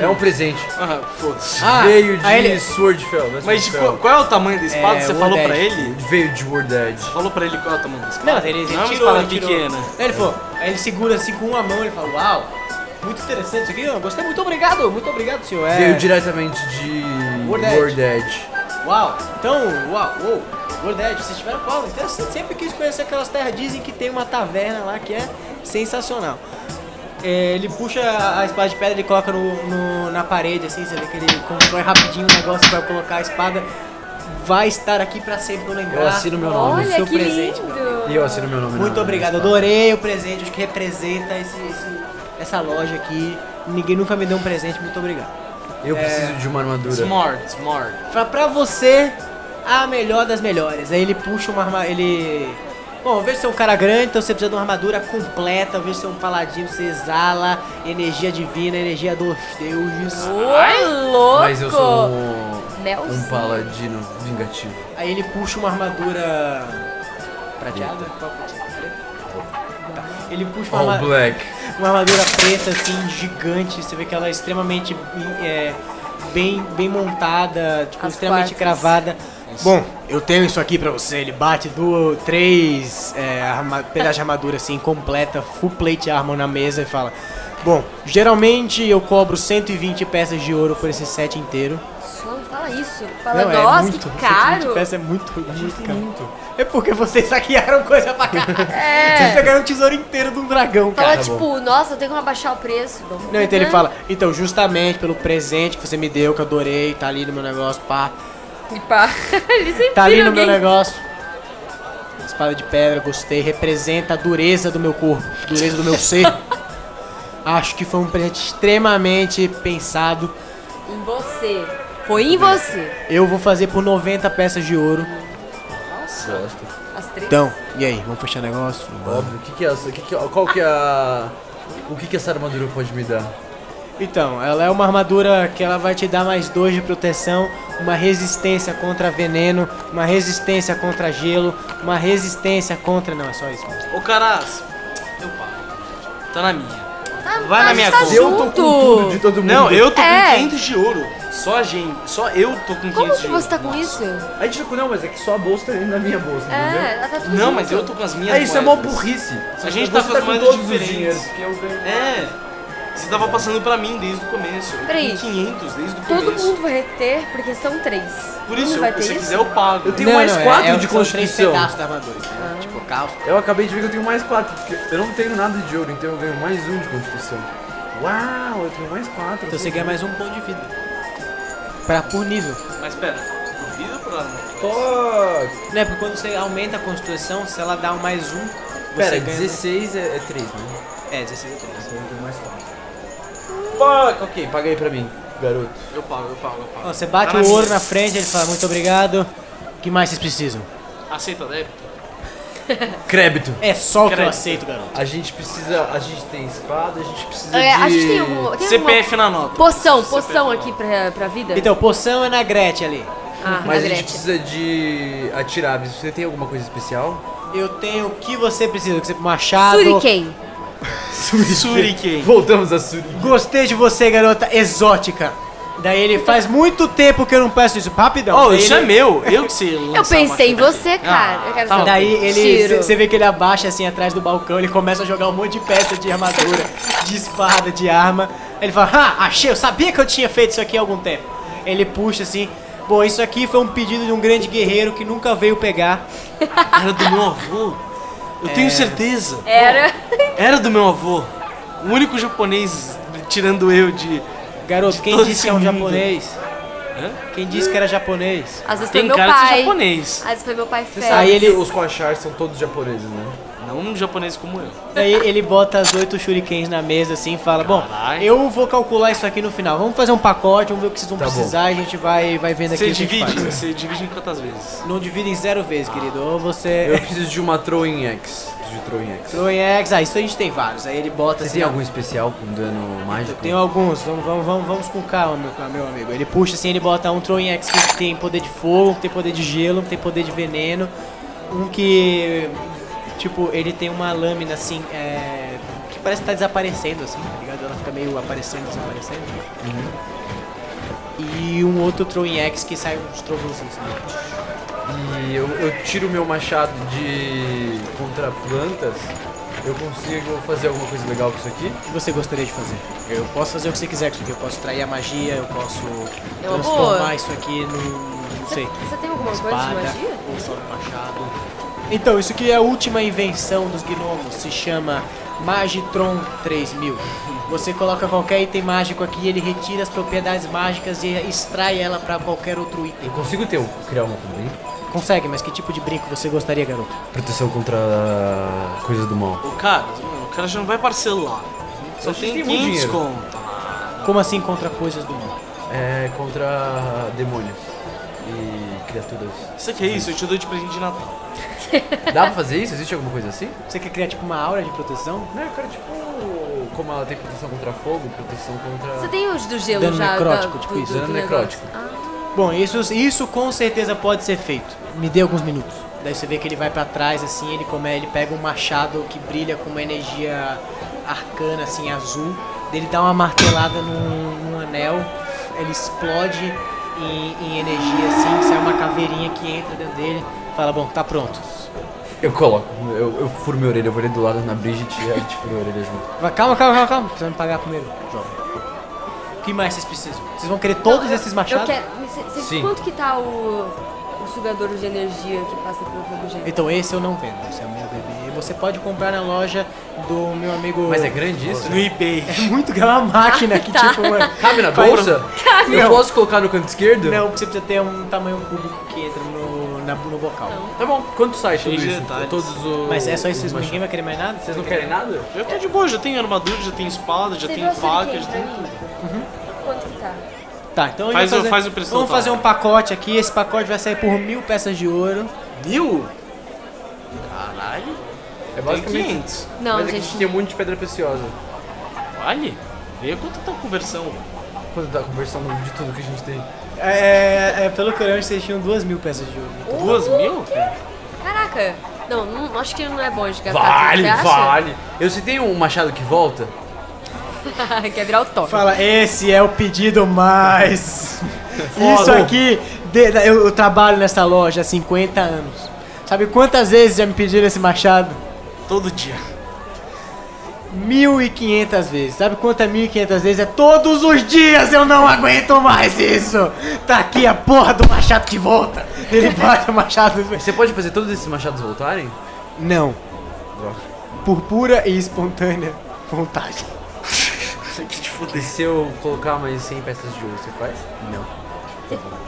É um presente. Ah, foda-se. Ah, Veio de aí ele- Swordfell. né? Mas qual, qual é o tamanho da espada? É, Você falou pra Dead. ele? Veio de Worded. Você falou pra ele qual é o tamanho da espada? Não, ele, ele Não é uma tirou, espada ele tirou. pequena. Aí ele falou, aí ele segura assim com uma mão, ele fala: Uau, muito interessante isso aqui, eu gostei, muito obrigado, muito obrigado, senhor. É, Veio diretamente de Worded. Worded. Uau, então, uau, uou, verdade, vocês tiveram qual? Interessante, sempre quis conhecer aquelas terras, dizem que tem uma taverna lá que é sensacional. É, ele puxa a espada de pedra e coloca no, no- na parede, assim, você vê que ele constrói rapidinho um negócio para colocar a espada. Vai estar aqui pra sempre eu lembrar. Eu assino meu nome. Olha seu que presente, lindo. E eu assino meu nome. Muito obrigado, adorei o presente, acho que representa esse, esse- essa loja aqui. Ninguém nunca me deu um presente, muito obrigado. Eu preciso de uma armadura. Smart, smart. Pra, pra você, a melhor das melhores. Aí ele puxa uma armadura. Ele. Bom, eu vejo você é um cara grande, então você precisa de uma armadura completa. Eu vejo você é um paladino, você exala energia divina, energia dos deuses. Ô, louco! Mas eu sou um, Nelson. um paladino vingativo. Aí ele puxa uma armadura. prateada? Qual que? Tá. Ele puxa uma, All arma- black. uma armadura preta, assim, gigante. Você vê que ela é extremamente é, bem, bem montada, tipo, As extremamente quartas. cravada. Bom, eu tenho isso aqui pra você. Ele bate duas, três é, arma, pedaços de armadura assim, completa, full plate armor na mesa e fala: Bom, geralmente eu cobro 120 peças de ouro por esse set inteiro. Só não fala isso. Fala, Não, nossa, é muito, que 120 caro. peças é muito, muito caro. É porque vocês saquearam coisa pra cá. É. Vocês pegaram um tesouro inteiro de um dragão, Fala, cara. tipo, nossa, eu tenho que abaixar o preço. Vamos Não, então ele fala, então, justamente pelo presente que você me deu, que eu adorei, tá ali no meu negócio, pá. E pá, ele sempre Tá ali no meu negócio. Espada de pedra, gostei. Representa a dureza do meu corpo, dureza do meu ser. Acho que foi um presente extremamente pensado. Em você. Foi em você. Eu vou fazer por 90 peças de ouro. Gosto. As três. Então, e aí, vamos fechar negócio? Óbvio. O que que é essa? o que que- qual que é a... O que que essa armadura pode me dar? Então, ela é uma armadura que ela vai te dar mais dois de proteção, uma resistência contra veneno, uma resistência contra gelo, uma resistência contra. Não, é só isso. mesmo. Ô, caras, eu paro. Tá na minha. Tá, Vai tá, na minha tá conta. Eu tô com tudo de todo mundo. Não, eu tô É. com 500 de ouro. Só a gente. Só eu tô com 500 Como de que ouro. você tá com isso? A gente não, mas é que só a bolsa tá da minha bolsa, entendeu? É, ela tá tudo Não, junto. mas eu tô com as minhas É isso, é mó moedas. burrice. A gente Você tá com as moedas todos os diferentes. dinheiros que eu ganho. É. Você tava passando pra mim desde o começo. Peraí. tô com 500 desde o Todo começo. mundo vai ter, porque são três. Por isso, vai eu, ter se isso? quiser eu pago. Eu tenho mais Não, não, quatro é, de são três constituição. pedaços da armadura, entendeu? Tipo, caos. Eu acabei de ver que eu tenho mais quatro, porque eu não tenho nada de ouro, então eu ganho mais um de constituição. Uau, eu tenho mais quatro. Então você ganha mais um ponto de vida. Pra, por nível. Mas pera, por vida ou por arma? Fuck! Né? Porque quando você aumenta a constituição, se ela dá um mais um, você Pera, ganha... 16 é, é 3, né? É, 16 é 3. Então eu tenho mais 4. Fuck! Ok, paga aí pra mim, garoto. Eu pago, eu pago, eu pago. Você bate Tá o ouro minha. na frente, ele fala muito obrigado. O que mais vocês precisam? Aceita débito? Crédito. É só o que eu Crédito. aceito, garoto. A gente precisa. A gente tem espada, a gente precisa É, de. a gente tem. Tem CPF na nota. poção, CPF poção aqui pra, pra vida? Então, poção é na Gretchen ali. ah, Mas a gente Gretchen. precisa de atiráveis. Você tem alguma coisa especial? Eu tenho o que você precisa. que você- Machado. Suriken. Suriken. Voltamos a Suri. Gostei de você, garota exótica. Daí ele faz muito tempo que eu não peço isso. Rapidão. Oh, Daí isso ele- é meu. Eu que sei Eu pensei em você, aqui. cara. Ah, eu quero tá saber. Daí ele, você vê que ele abaixa assim atrás do balcão, ele começa a jogar um monte de peça de armadura, de espada, de arma. Ele fala, ah, achei, eu sabia que eu tinha feito isso aqui há algum tempo. Ele puxa assim, bom, isso aqui foi um pedido de um grande guerreiro que nunca veio pegar. Era do meu avô. Eu tenho certeza. Era. Era do meu avô. O único japonês, tirando eu, de. Garoto, quem disse que é um mundo. japonês? Hã? Quem disse que era japonês? Às vezes foi Tem meu cara de ser pai. japonês. Às vezes foi meu pai Aí que ele- os Koachars são todos japoneses, né? Não um japonês como eu. Daí ele bota as oito shurikens na mesa assim e fala, bom, Caralho. eu vou calcular isso aqui no final. Vamos fazer um pacote, vamos ver o que vocês vão Tá bom. precisar a gente vai, vai vendo aqui Você o que a gente divide, faz. você divide em quantas vezes? Não divide em zero vezes, querido. Ou Eu você... preciso de uma Throwing X. Preciso de Throwing X. Throwing X, ah, isso a gente tem vários. Aí ele bota Você assim. tem ó, algum especial com dano mágico? Tem alguns, vamos, vamos, vamos, vamos com calma, meu, meu amigo. Ele puxa assim, ele bota um Throwing X que tem poder de fogo, que tem poder de gelo, que tem poder de veneno. Um que, tipo, ele tem uma lâmina assim, é, que parece que tá desaparecendo assim, tá ligado? Ela fica meio aparecendo, desaparecendo. E um outro Throwing X que sai uns trovãozinhos. Assim. E eu, eu tiro meu machado de contra plantas. Eu consigo fazer alguma coisa legal com isso aqui? O que você gostaria de fazer? Eu posso fazer o que você quiser com isso aqui. Eu posso trair a magia, eu posso É uma transformar boa. isso aqui num. não sei. Você tem alguma coisa de espada magia? ou só no machado. Então, isso aqui é a última invenção dos gnomos, se chama Magitron 3000. Você coloca qualquer item mágico aqui, ele retira as propriedades mágicas e extrai ela pra qualquer outro item. Eu consigo ter um, criar uma também? Consegue, mas que tipo de brinco você gostaria, garoto? Proteção contra coisas do mal. O cara, o cara já não vai parcelar. Só tem muito 500 dinheiro. conto. Como assim contra coisas do mal? É contra demônios e criaturas. Isso aqui é isso, eu te dou de presente de Natal. Dá pra fazer isso? Existe alguma coisa assim? Você quer criar tipo uma aura de proteção? Não, eu quero tipo. Como ela tem proteção contra fogo, proteção contra. Você tem os do gelo Dano já? necrótico, da- tipo do- isso, do dano negócio? necrótico. Ah, Bom, isso, isso com certeza pode ser feito. Me dê alguns minutos. Daí você vê que ele vai pra trás assim, ele come, ele pega um machado que brilha com uma energia arcana assim azul. Daí Ele dá uma martelada num, num anel, ele explode em, em energia assim, sai uma caveirinha que entra dentro dele. Fala, bom, tá pronto. Eu coloco, eu, eu furo minha orelha, eu vou ali do lado na Bridget e a gente fura a orelha junto. Vai, calma, calma, calma, calma. Precisa me pagar primeiro, jovem. O que mais vocês precisam? Vocês vão querer todos eu- esses machados? Eu quero. cê- cê- Sim. Quanto que tá o, o sugador de energia que passa pelo fogo gelo? Então esse eu não vendo, esse é o meu bebê. Você pode comprar na loja do meu amigo. Mas é grande isso? No eBay. É muito grande, é uma máquina que Tá. tipo, mano. Cabe na bolsa? Eu Não. posso colocar no canto esquerdo? Não, porque você precisa ter um tamanho cúbico que entra no, na, no bocal. Tá bom, quanto sai tudo isso? detalhes. Todos os. Mas é só isso, ninguém vai querer mais nada? Vocês não querem nada? Eu tô de boa, já tenho armadura, já tenho espada, já Você a faca, já mim? tudo. Quanto que tá? Tá, então Faz eu o- faz o preço Vamos total. fazer um pacote aqui, esse pacote vai sair por mil peças de ouro. Mil? Caralho. É Tem basicamente. 500. Não, Mas é que a gente. gente tem um monte de pedra preciosa. Vale? Vê quanto tá a conversão. Quando tá conversando de tudo que a gente tem. É, é, pelo que eu lembro, vocês tinham duas mil peças de ouro. Duas mil? Caraca! Não, não, acho que não é bom de gastar Vale, tudo, vale! Eu se tem um machado que volta. Quer virar o top. Fala, esse é o pedido mais. Isso aqui, eu trabalho nessa loja há 50 anos. Sabe quantas vezes já me pediram esse machado? Todo dia. 1.500 vezes. Sabe quanto é 1.500 vezes? É todos os dias eu não aguento mais isso. Tá aqui a porra do machado que volta. Ele bate o machado. Você pode fazer todos esses machados voltarem? Não. Por pura e espontânea vontade. fuder. E se eu colocar mais 100 peças de ouro, você faz? Não.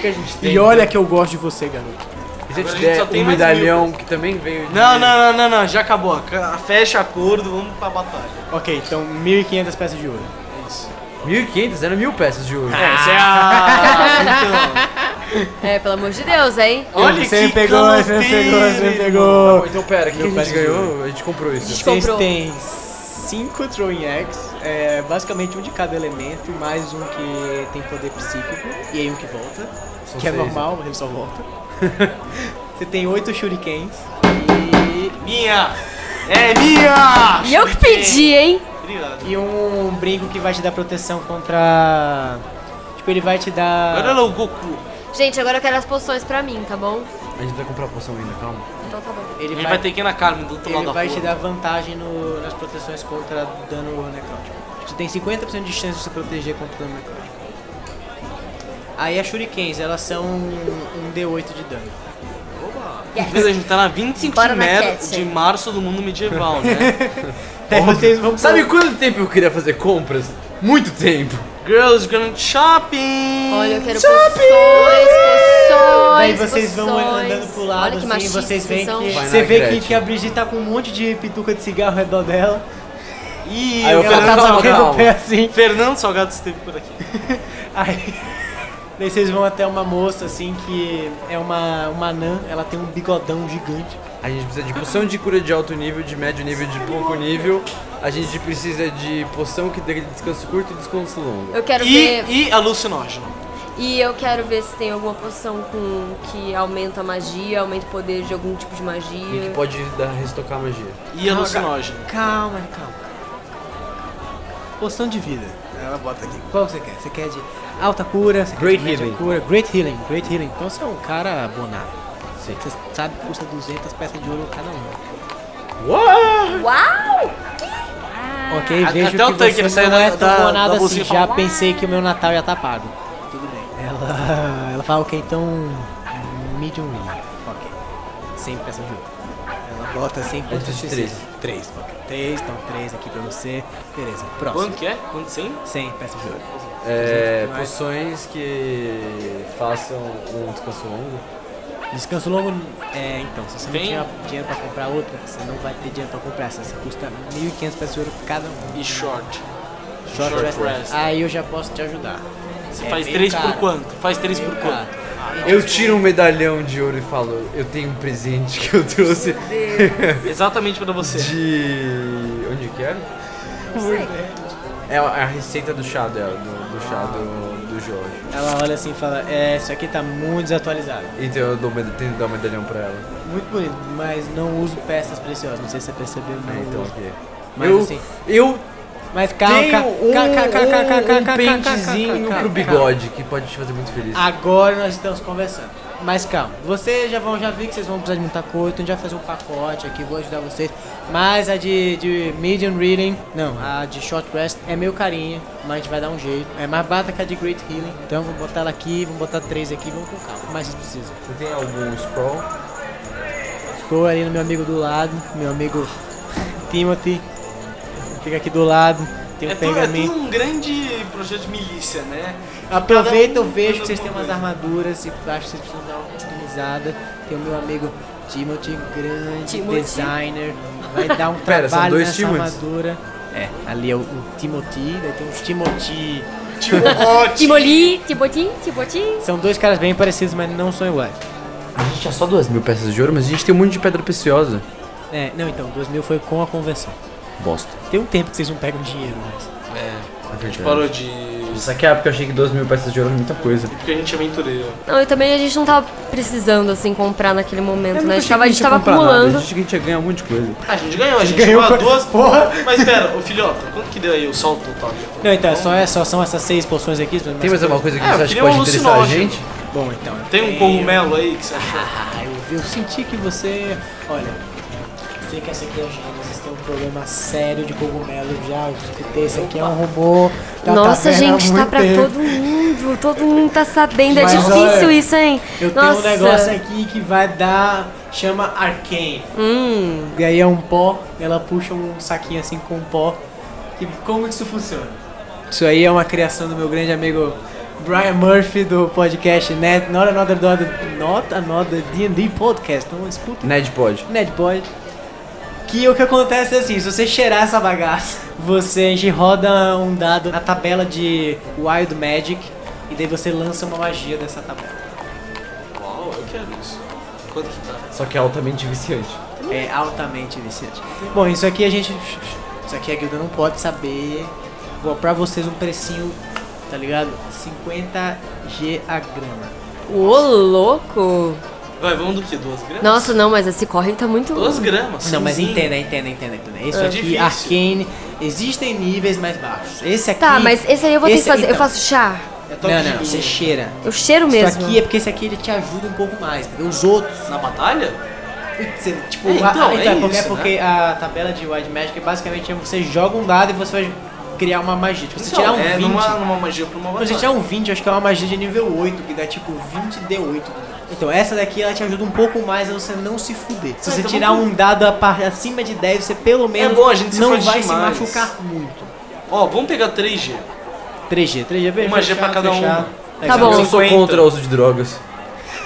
Que a gente tem? E olha que eu gosto de você, garoto. E se eu te Agora a gente der só tem um mais medalhão que também veio de... Não, não, não, não, não, já acabou. Ca- Fecha acordo, vamos pra batalha. Ok, então 1.500 peças de ouro. É isso. 1.500, era mil peças de ouro. Essa é a. É, pelo amor de Deus, hein? Então, olha Você me que pegou, você me pegou, você me pegou. Então pera, o que, que a gente ganhou? A gente comprou isso. Gente Vocês comprou. têm 5 Throwing Eggs, é, basicamente um de cada elemento, mais um que tem poder psíquico, e aí um que volta, São que é seis, normal, ele só volta. Você tem 8 Shurikens e, Minha! É minha! E eu que pedi, hein? Obrigado. e um brinco que vai te dar proteção contra. Tipo, ele vai te dar. Agora o Goku. Gente, agora eu quero as poções pra mim, tá bom? A gente vai comprar a poção ainda, calma. Então tá bom. A Ele gente vai, vai ter que ir na Carmen do outro lado ele vai te dar vantagem no- nas proteções contra dano necrótico. Você tem 50% de chance de se proteger contra dano necrótico. Aí as Shurikens, elas são um D8 de dano. Mas a gente tá na 25 Bora de, na mer- Cat. de março do mundo medieval, né? Vocês vão Sabe quanto tempo eu queria fazer compras? Muito tempo. Girls Grand Shopping! Olha, eu quero poções, poções. Daí vocês vão poções. andando pro lado Olha que assim, machistas vocês veem são. que. Vai na Você vê que, Gretchen. que a Brigitte tá com um monte de pituca de cigarro ao redor dela. E Aí eu ela tá Fernando, calma, batendo o calma. pé assim. Fernando Salgado esteve por aqui. Aí, daí vocês vão até uma moça assim que é uma, uma anã, ela tem um bigodão gigante. A gente precisa de poção de cura de alto nível, de médio nível de pouco nível. A gente precisa de poção que dê descanso curto e descanso longo. Eu quero E, ver. e alucinógeno. E eu quero ver se tem alguma poção com que aumenta a magia, aumenta o poder de algum tipo de E magia. que pode dar, restocar a magia. E alucinógeno. Calma, calma. Poção de vida. Ela bota aqui. Qual você quer? Você quer de alta cura? Você Great healing. Cura? Great Healing. Great Healing. Então você é um cara abonado. Você sabe que custa 200 peças de ouro cada um. Uau! Ok, A- vejo até o que tanque, você ele saiu não é tão abonado assim. Já fala, pensei que o meu Natal já tá pago. Tudo bem. Ela, ela fala, ok, então... Medium healing. Ok. 100 peças de ouro. Ela bota 100 Eu preciso de três. 3. Ok. 3, então 3 aqui pra você. Beleza, próximo. Quanto que é? Quanto 100? 100 peças de ouro. É, poções que façam um descanso longo. Descanso longo, é, então, se você não Tem? tinha dinheiro pra comprar outra, você não vai ter dinheiro pra comprar essa. Essa custa 1.500 peças de ouro cada um. E short. Short, Short rest. rest. Aí eu já posso te ajudar. Você É faz meio 3 por caro. quanto? Faz 3 por Meio quanto? caro. Eu tiro um medalhão de ouro e falo, eu tenho um presente que eu trouxe Exatamente pra você. de. Onde que era? É a a receita do chá dela, do, do chá do, do Jorge. Ela olha assim e fala, é, isso aqui tá muito desatualizado. Então eu dou, tento dar um medalhão pra ela. Muito bonito, mas não uso peças preciosas. Não sei se você percebeu, não Ah, então uso. ok. Mas eu, assim, eu mas calma, calma, um, um, um pentezinho pro bigode que pode te fazer muito feliz. Agora nós estamos conversando. Mas calma, vocês já vão, já vi que vocês vão precisar de muita coisa, então vai fazer um pacote aqui, vou ajudar vocês. Mas a de, de medium reading, não, a de short rest é meio carinha, mas a gente vai dar um jeito. É mais barata que a de great healing, então vamos botar ela aqui, vamos botar três aqui, vamos com calma. O que mais vocês precisam? Você tem algum scroll? Ficou ali no meu amigo do lado, meu amigo Timothy. Fica aqui do lado, tem um É tudo, é tudo um grande projeto de milícia, né? Aproveita, eu um vejo manda que vocês têm umas armaduras e acho que vocês precisam dar uma customizada. Tem o meu amigo Timothy, grande Timothy. designer. Vai dar um Pera, são trabalho dois nessa Timothys? armadura. É, ali é o, o Timothy, daí tem o Timothy. Timoli, Timoti, Timoti. São dois caras bem parecidos, mas não são iguais. A gente tinha só duas mil peças de ouro, mas a gente tem um monte de pedra preciosa. É, não, então, 2 mil foi com a conversão. Bosta. Tem um tempo que vocês não pegam dinheiro, mas. É, É a gente parou de. Isso aqui é porque eu achei que 2 mil peças de ouro é muita coisa. Porque a gente é aventureiro. Não, e também a gente não tava precisando, assim, comprar naquele momento, Eu né? A gente tava, a gente ia tava comprar nada, acumulando. A gente, a gente ia ganhar um monte de coisa. Ah, a gente ganhou, a gente ganhou ganhou com- duas. Porra! Mas pera, ô filhote, quanto que deu aí o salto total? Não, então, só, é, só são essas seis poções aqui. Tem mais alguma coisa que É, você acha que pode interessar a gente? Bom, então. Tem um cogumelo aí que você achou? Ah, eu, eu senti que você. Olha, sei que essa aqui é a problema sério de cogumelo já. Esse aqui é um robô. da Nossa, gente, tá pra tempo. todo mundo. Todo mundo tá sabendo. É Mas difícil olha, isso, hein? Eu tenho Nossa. um negócio aqui que vai dar. chama Arcane. Hum. E aí é um pó, ela puxa um saquinho assim com pó. E como que isso funciona? Isso aí é uma criação do meu grande amigo Brian Murphy do podcast Net, Not Another Not, Not Another D&D Podcast. Então escuta Ned pode. Que o que acontece é assim, se você cheirar essa bagaça, você a gente roda um dado na tabela de Wild Magic e daí você lança uma magia dessa tabela. Uau, eu quero isso. Quanto que tá? Só que é altamente viciante. É altamente viciante. Bom, isso aqui a gente. Isso aqui a guilda não pode saber. Vou pra vocês um precinho, tá ligado? 50G a grama. Ô, louco. Vai, vamos do que? Duas gramas? Nossa, não, mas esse corre tá muito... Duas gramas. Não, mas entenda, entenda, entenda, entenda. Isso É aqui, difícil. Arcane, existem níveis mais baixos. Esse aqui. Tá, mas esse aí eu vou ter que fazer. Eu então. faço chá. É top Não, de não, você cheira. Eu cheiro mesmo. Isso aqui é porque esse aqui ele te ajuda um pouco mais, entendeu? Os outros. Na batalha? Você, tipo, É, então, a- a- é então, é porque, isso, é porque a tabela de Wild Magic é basicamente você joga um dado e você vai criar uma magia. Tipo, você Então, tirar um é 20. numa, numa magia pra uma batalha. você tirar um 20, eu acho que é uma magia de nível 8, que dá tipo 20 D8. Então, essa daqui ela te ajuda um pouco mais a você não se fuder. Se Ah, você então tirar vamos- um dado a par- acima de 10, você pelo menos bom, a gente se não vai se demais. machucar muito. Ó, vamos pegar 3G. 3G, 3G, Uma magia pra cada um. Tá bom. Eu sou 50. contra o uso de drogas.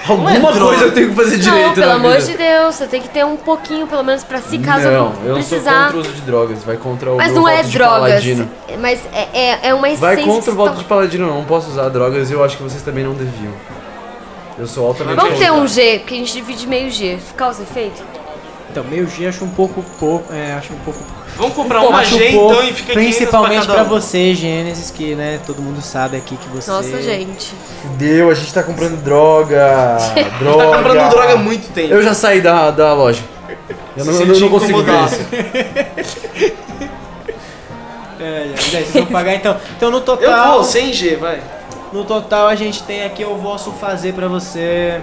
Alguma é droga. coisa eu tenho que fazer direito Não, pelo na amor vida. de Deus, você tem que ter um pouquinho, pelo menos, pra se caso não, eu sou precisar. contra o uso de drogas. Vai contra o Mas meu não é drogas. paladino. Mas é, é, é uma essência. Vai contra o voto você de paladino, não. Não posso usar drogas e eu acho que vocês também não deviam. Eu sou altamente Vamos ter um G, porque a gente divide meio G. Causa efeito? Então, meio G acho um pouco pouco. É, acho um pouco. Vamos comprar Pô, uma G pouco, então e fica 500 Principalmente pra pra um. você, Gênesis, que né, todo mundo sabe aqui que você. Nossa, gente. Fudeu, a gente tá comprando droga. droga. Tá comprando droga há muito tempo. Eu já saí da, da loja. Eu não, eu não consigo ver isso. É, é, vocês vão pagar então. Então no Eu total. vou, 100G, vai. No total a gente tem aqui, eu posso fazer pra você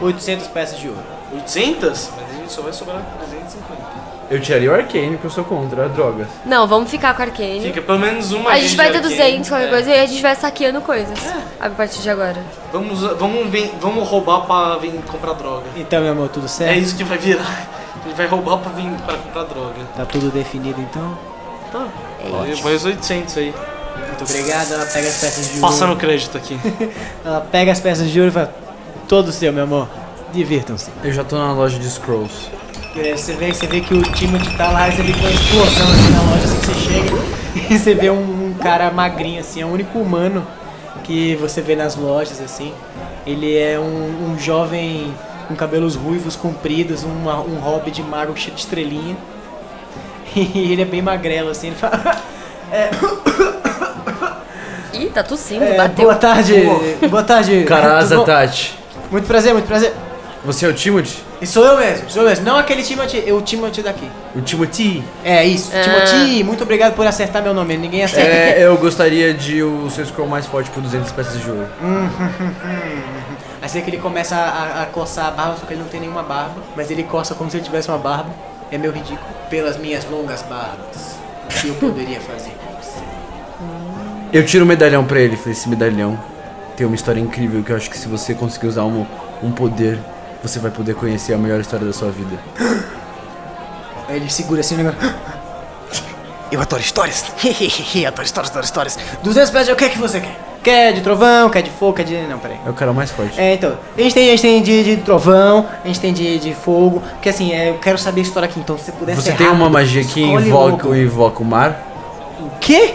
800 peças de ouro. 800? Mas a gente só vai sobrar 350. Eu tiraria o Arcane porque eu sou contra drogas. Não, vamos ficar com a Arcane. Fica pelo menos uma a gente vai ter Arcane. 200, qualquer É. coisa, e a gente vai saqueando coisas. A partir de agora. Vamos, vamos, ven- vamos roubar pra vir comprar droga. Então, meu amor, tudo É certo? isso que vai virar. A gente vai roubar pra vir pra comprar droga. Tá tudo definido então? Tá. É Vai os 800 aí. Muito obrigado. Ela pega as peças de ouro. Passa no crédito aqui. Ela pega as peças de ouro e fala: Todo seu, meu amor. Divirtam-se. Eu já tô na loja de Scrolls. É, Você vê, você vê que o Timothy tá lá, você vê que tem uma explosão assim na loja, assim que você chega e você vê um, um cara magrinho assim, é o único humano que você vê nas lojas assim. Ele é um, um jovem com cabelos ruivos compridos, uma- um hobby de mago cheio de estrelinha. E ele é bem magrelo assim, ele fala. É, Ih, tá tossindo, é, bateu. boa tarde, boa tarde. Caraza? Tati. Muito prazer, muito prazer. Você é o Timothy? E sou eu mesmo, sou eu mesmo. Não aquele Timothy, eu o Timothy daqui. O Timothy? É isso, Ah. Timothy, muito obrigado por acertar meu nome. Ninguém acerta. É, eu gostaria de o seu scroll mais forte por 200 peças de ouro. Aí você vê que ele começa a, a- coçar a barba, só que ele não tem nenhuma barba. Mas ele coça como se ele tivesse uma barba. É meio ridículo. Pelas minhas longas barbas, o que eu poderia fazer? Eu tiro o medalhão pra ele. Falei, esse medalhão tem uma história incrível que eu acho que se você conseguir usar um, um poder, você vai poder conhecer a melhor história da sua vida. Aí ele segura assim o negócio. Eu adoro histórias. adoro histórias, adoro histórias. 200 peças, o que é que você quer? Quer de trovão, quer de fogo, quer de... Não, peraí. É o cara mais forte. É, então, a gente tem, a gente tem de, de trovão, a gente tem de, de fogo, porque assim, é, eu quero saber a história aqui, então se você puder Você ser tem uma rápido, magia que invoca, invoca o mar, O quê?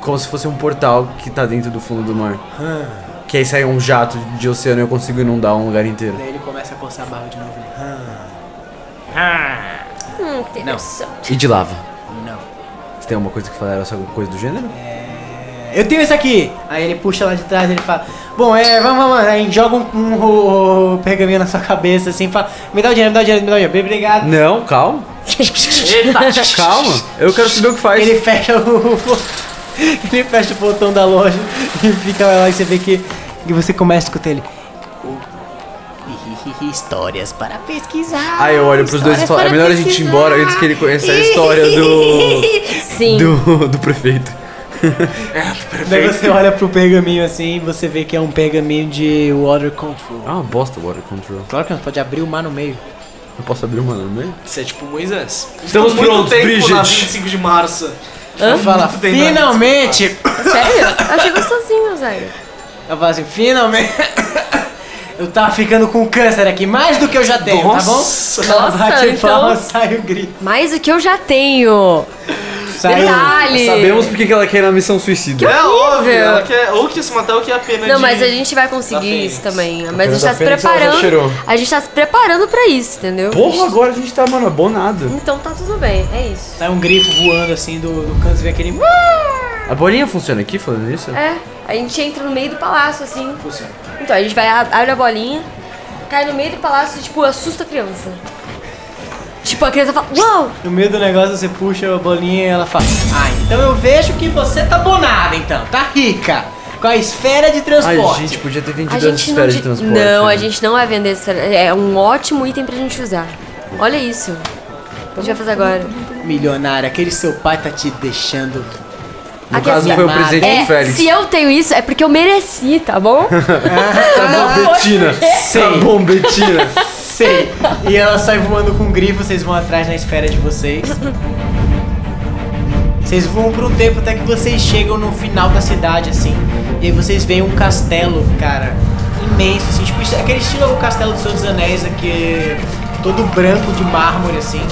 Como se fosse um portal que tá dentro do fundo do mar. Ah. Que aí sai um jato de oceano e eu consigo inundar um lugar inteiro. Daí ele começa a coçar a barba de novo. Ele, Hum, interessante. E de lava. não. Você tem alguma coisa que falar essa coisa do gênero? Eu tenho esse aqui! Aí ele puxa lá de trás e ele fala: Bom, é, vamos, vamos. Aí joga um, um, um pergaminho na sua cabeça assim, fala: Me dá o dinheiro, me dá o dinheiro, me dá o dinheiro. Obrigado. Não, calma. Eita! Calma. Eu quero saber o que faz. Ele fecha o. ele fecha o portão da loja e fica lá e você vê que, que você começa a escutar ele. Histórias para pesquisar. Aí eu olho pros dois e falo, é melhor a gente ir embora antes que ele conheça a história do. Sim. do, do prefeito. Daí você olha pro pergaminho assim e você vê que é um pergaminho de water control. Ah, uma bosta water control. Claro que não, pode abrir o mar no meio. Eu posso abrir uma no meio? Isso é tipo Moisés. Estamos muito prontos, Bridget. na 25 de março. Hã? Fala, finalmente! Sério? Eu achei gostosinho, Zé. Eu falo assim, finalmente. Eu tava ficando com câncer aqui, mais do que eu já tenho, tá bom? Nossa. Bate então- palma, sai o grito. Mais do que eu já tenho. Sai. Detalhe. Sabemos porque que ela quer ir na missão suicida. É óbvio, ela quer, ou quer se matar ou quer a pena Não, de... mas a gente vai conseguir isso também. Mas a gente tá se Fênix ela já preparando. A gente tá se preparando pra isso, entendeu? Porra, agora a gente tá, mano, abonado. Então tá tudo bem, é isso. Sai um grifo voando assim do, do canto e vem aquele. A bolinha funciona aqui falando isso? É, a gente entra no meio do palácio, assim. Então, a gente vai, a- abre a bolinha, cai no meio do palácio e, tipo, assusta a criança. Tipo, a criança fala, uau! No meio do negócio você puxa a bolinha e ela fala: Ah, então eu vejo que você tá bonada então, tá rica. Com a esfera de Ai, transporte. gente, podia ter vendido A as gente não, esferas de transporte. não, a né? gente não vai vender esfera. É um ótimo item pra gente usar. Olha isso. A gente vai fazer agora. Milionária, aquele seu pai tá te deixando. No Aqui caso, foi o presente É, do Félix. se eu tenho isso, é porque eu mereci, tá bom? Tá bom, Betina. Tá bom, Betina. Sei. E ela sai voando com grifo, vocês vão atrás na esfera de vocês. Vocês voam por um tempo até que vocês chegam no final da cidade, assim. E aí vocês veem um castelo, cara, imenso, assim, tipo, aquele estilo o castelo dos dos Anéis, aqui, todo branco de mármore, assim,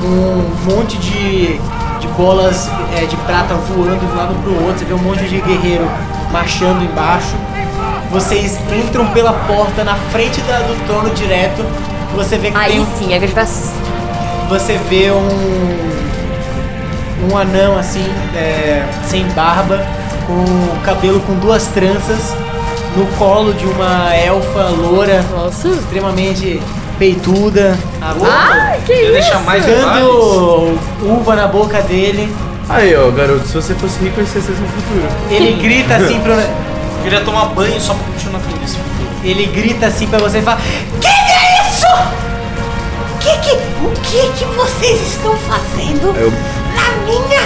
com um monte de, de bolas é, de prata voando de um lado pro outro. Você vê um monte de guerreiro marchando embaixo. Vocês entram pela porta na frente da- do trono direto. Você vê que tem Aí um sim, a assustar. você vê um um anão assim, é, sem barba, com o cabelo com duas tranças, no colo de uma elfa loura, Nossa. extremamente peituda, a boca, Ai, que isso? deixar mais dando uva na boca dele. Aí, ó, garoto, se você fosse rico, esse ia ser seu futuro. Ele grita assim pro, Eu queria tomar banho só pra continuar tendo esse futuro. ele grita assim pra você e fala: "Que isso? Que que o que que vocês estão fazendo Eu, na minha